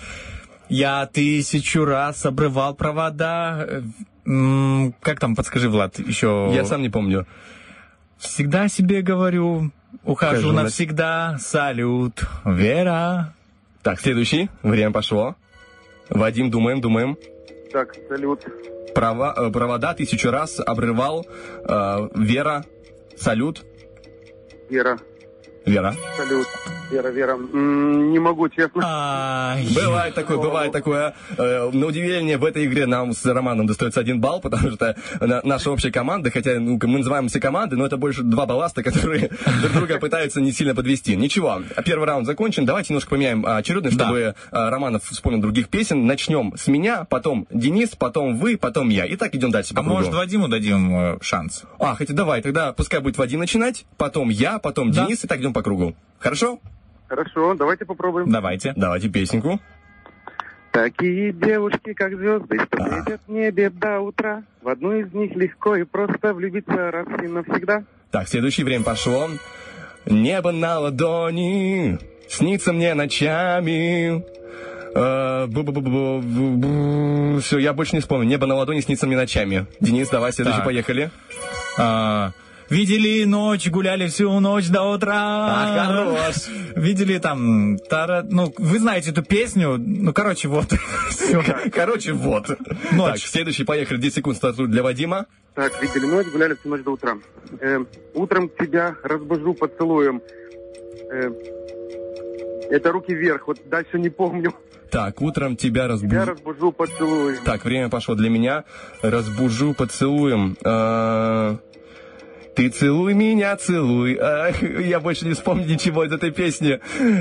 Я тысячу раз обрывал провода. Как там, подскажи, Влад, еще... Я сам не помню. Всегда себе говорю, ухожу на- навсегда. Салют, Вера. Так, следующий. Время пошло. Вадим, думаем, думаем. Так, салют. Права, э, провода тысячу раз обрывал. э, Вера. Салют. Вера. Вера. Салют. Вера, Вера. Не могу, честно. Ай. Бывает такое, бывает такое. Э, На удивление, в этой игре нам с Романом достается один балл, потому что на- наша общая команда, хотя ну, мы называем все команды, но это больше два балласта, которые друг друга пытаются не сильно подвести. Ничего, первый раунд закончен. Давайте немножко поменяем а, очередность, чтобы э, Романов вспомнил других песен. Начнем с меня, потом Денис, потом вы, потом я. И так идем дальше по А кругу. может, Вадиму дадим э, шанс? А, хотя давай, тогда пускай будет Вадим начинать, потом я, потом Да. Денис, и так идем по кругу. Хорошо? Хорошо, давайте попробуем. Давайте. Давайте песенку. Такие девушки, как звезды, что светят в небе до утра. В одну из них легко и просто влюбиться раз и навсегда. Так, следующее время пошло. Небо на ладони, снится мне ночами. Все, я больше не вспомню. Небо на ладони снится мне ночами. Денис, давай, следующий, Так. поехали. А, Видели ночь, гуляли всю ночь до утра. А, хорош. Видели там, тара... ну, вы знаете эту песню, ну, короче, вот. Всё. Короче, вот. Так, Ночь. следующий, поехали. 10 секунд стартует для Вадима. Так, видели ночь, гуляли всю ночь до утра. Э, утром тебя разбужу поцелуем. Э, это руки вверх, вот дальше не помню. Так, утром тебя Тебя разбужу. разбужу поцелуем. Так, время пошло для меня. Разбужу поцелуем. А, Ты целуй меня, целуй. Ах, я больше не вспомню ничего из этой песни.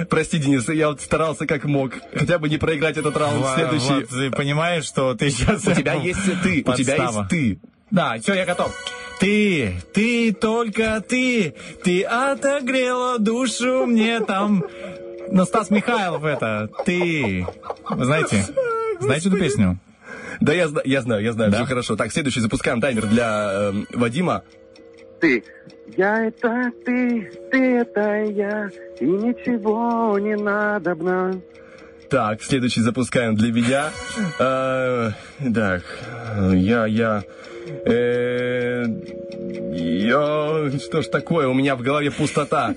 Прости, Денис, я вот старался как мог. Хотя бы не проиграть этот раунд Влад, следующий. Влад, ты понимаешь, что ты сейчас... У тебя есть ты, у тебя есть ты. Да, все, я готов. Ты, ты, только ты, ты отогрела душу мне там. Ну, Стас Михайлов это, ты. Вы знаете? Знаете эту песню? Да, я, я знаю, я знаю, Да? все хорошо. Так, следующий запускаем таймер для э, Вадима. Ты. Я это ты, ты это я, и ничего не надобно. Так, следующий запускаем для меня. Э, так, я, я... э, я... Что ж такое? У меня в голове пустота.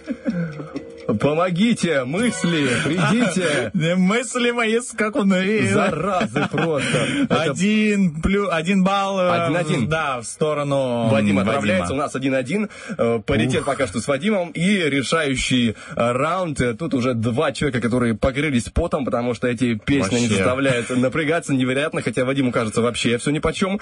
Помогите, мысли, придите. Мысли мои скакуны. Заразы просто. Один, плюс, один балл. э, Один-один. Да, в сторону Вадим Вадима. отправляется, у нас 1-1. Э, Паритет пока что с Вадимом. И решающий э, раунд. Э, Тут уже два человека, которые покрылись потом, потому что эти песни не заставляют напрягаться невероятно, хотя Вадиму кажется вообще все ни по чем.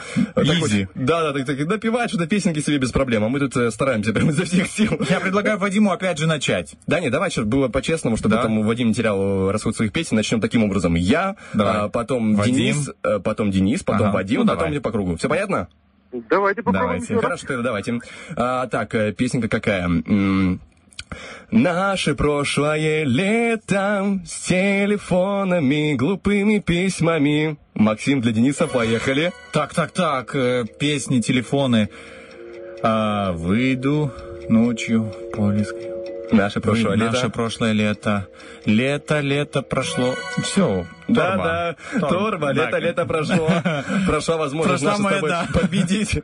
Да, да, так, допивает что-то песенки себе без проблем. А мы тут э, стараемся прямо изо всех сил. Я предлагаю Вадиму опять же начать. Да, не, давай, чтобы было по-честному, чтобы Да. там Вадим не терял расход своих песен. Начнем таким образом. Я, Давай. а, потом Вадим. Денис, э, потом Денис, потом Ага. Вадим, Ну, потом мне по кругу. Все понятно? Давайте попробуем Давайте. Хорошо, тогда давайте. А, так, э, песенка какая? Наше прошлое лето с телефонами, глупыми письмами. Максим для Дениса, поехали. Так, так, так, э, песни, телефоны. А, выйду ночью с- Наше прошлое лето. Наше прошлое лето. Лето, лето прошло. Все. Да, да, торба, лето, лето прошло. Прошла возможность с тобой победить.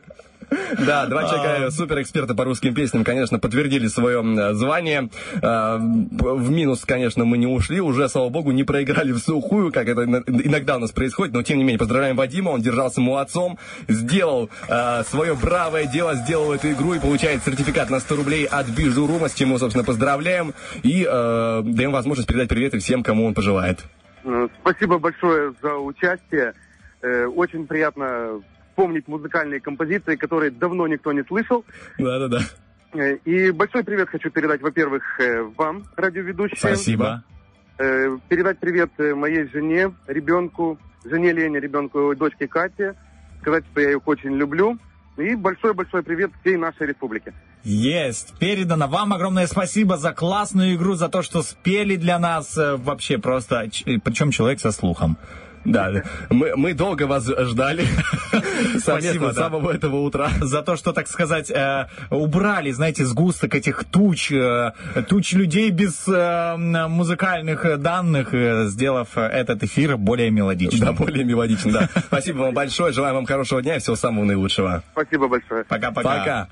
Да, два человека суперэксперта по русским песням, конечно, подтвердили свое м, звание. А, В минус, конечно, мы не ушли, уже, слава богу, не проиграли в сухую, как это ин- иногда у нас происходит, но тем не менее, поздравляем Вадима, он держался молодцом, сделал а, свое бравое дело, сделал эту игру и получает сертификат на 100 рублей от Бижурума, с чем мы, собственно, поздравляем и э, даем возможность передать приветы всем, кому он пожелает. Э, Спасибо большое за участие. Э, Очень приятно вспомнить музыкальные композиции, которые давно никто не слышал. Да-да-да. Э, И большой привет хочу передать, во-первых, э, вам, радиоведущим. Спасибо. Э, Передать привет моей жене, ребенку, жене Лене, ребенку дочке Кате. Сказать, что я их очень люблю. И большой-большой привет всей нашей республике. Есть, передано. Вам огромное спасибо за классную игру, за то, что спели для нас вообще просто, причем человек со слухом. Да, мы, мы долго вас ждали. Совместно да. с самого этого утра. За то, что, так сказать, э, убрали, знаете, сгусток этих туч, э, туч людей без э, музыкальных данных, сделав этот эфир более мелодичным. Да, более мелодично, да. Спасибо вам большое, желаем вам хорошего дня и всего самого наилучшего. Спасибо большое. Пока-пока. Пока.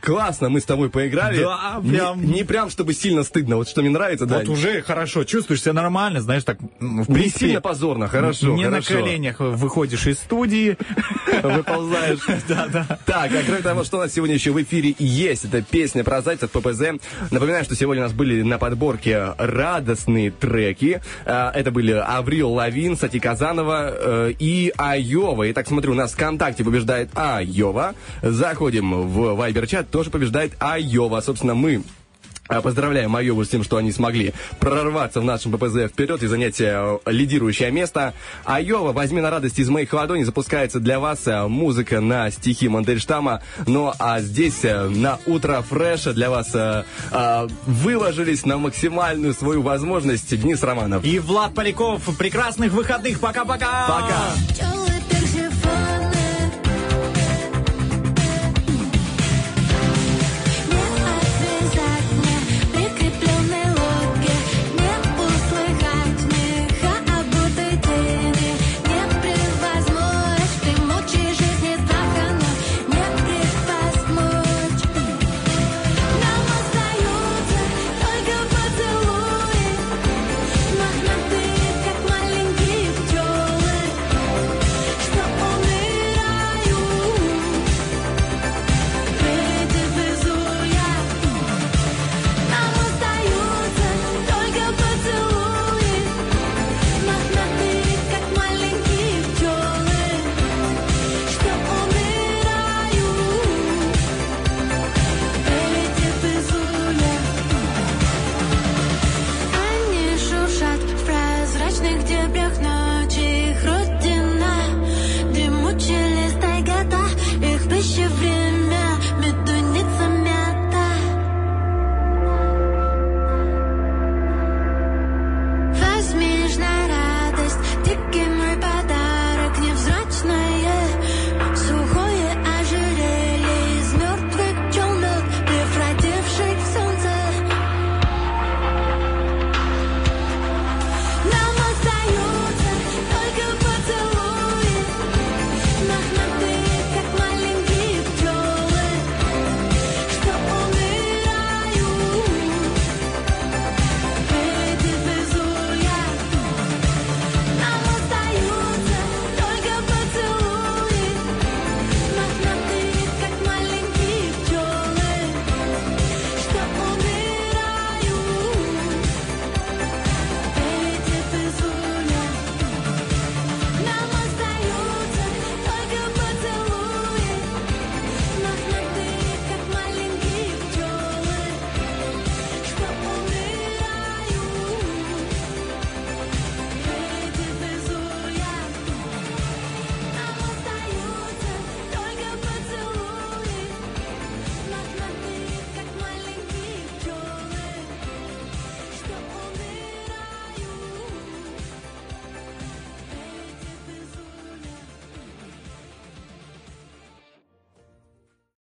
Классно, мы с тобой поиграли. Да, Не- прям. Не, прям, чтобы сильно стыдно. Вот что мне нравится, да. Вот уже хорошо, чувствуешь себя нормально, знаешь, так, в Не принципе, сильно позорно, хорошо, Не хорошо. на коленях выходишь из студии. Выползаешь. Да, да. Так, а кроме того, что у нас сегодня еще в эфире есть, это песня про зайцев ППЗ. Напоминаю, что сегодня у нас были на подборке радостные треки. А, Это были Аврил Лавин, Сати Казанова э, и Айова. Итак, смотрю, у нас ВКонтакте побеждает Айова. Заходим в Вайбер-чат, тоже побеждает Айова. Собственно, мы а, Поздравляем Айову с тем, что они смогли прорваться в нашем ППЗ вперед и занять э, лидирующее место. Айова, возьми на радость из моих ладоней, запускается для вас э, музыка на стихи Мандельштама. Ну а здесь э, на утро фреша для вас э, выложились на максимальную свою возможность Денис Романов. И Влад Поляков. Прекрасных выходных. Пока-пока. Пока. Joe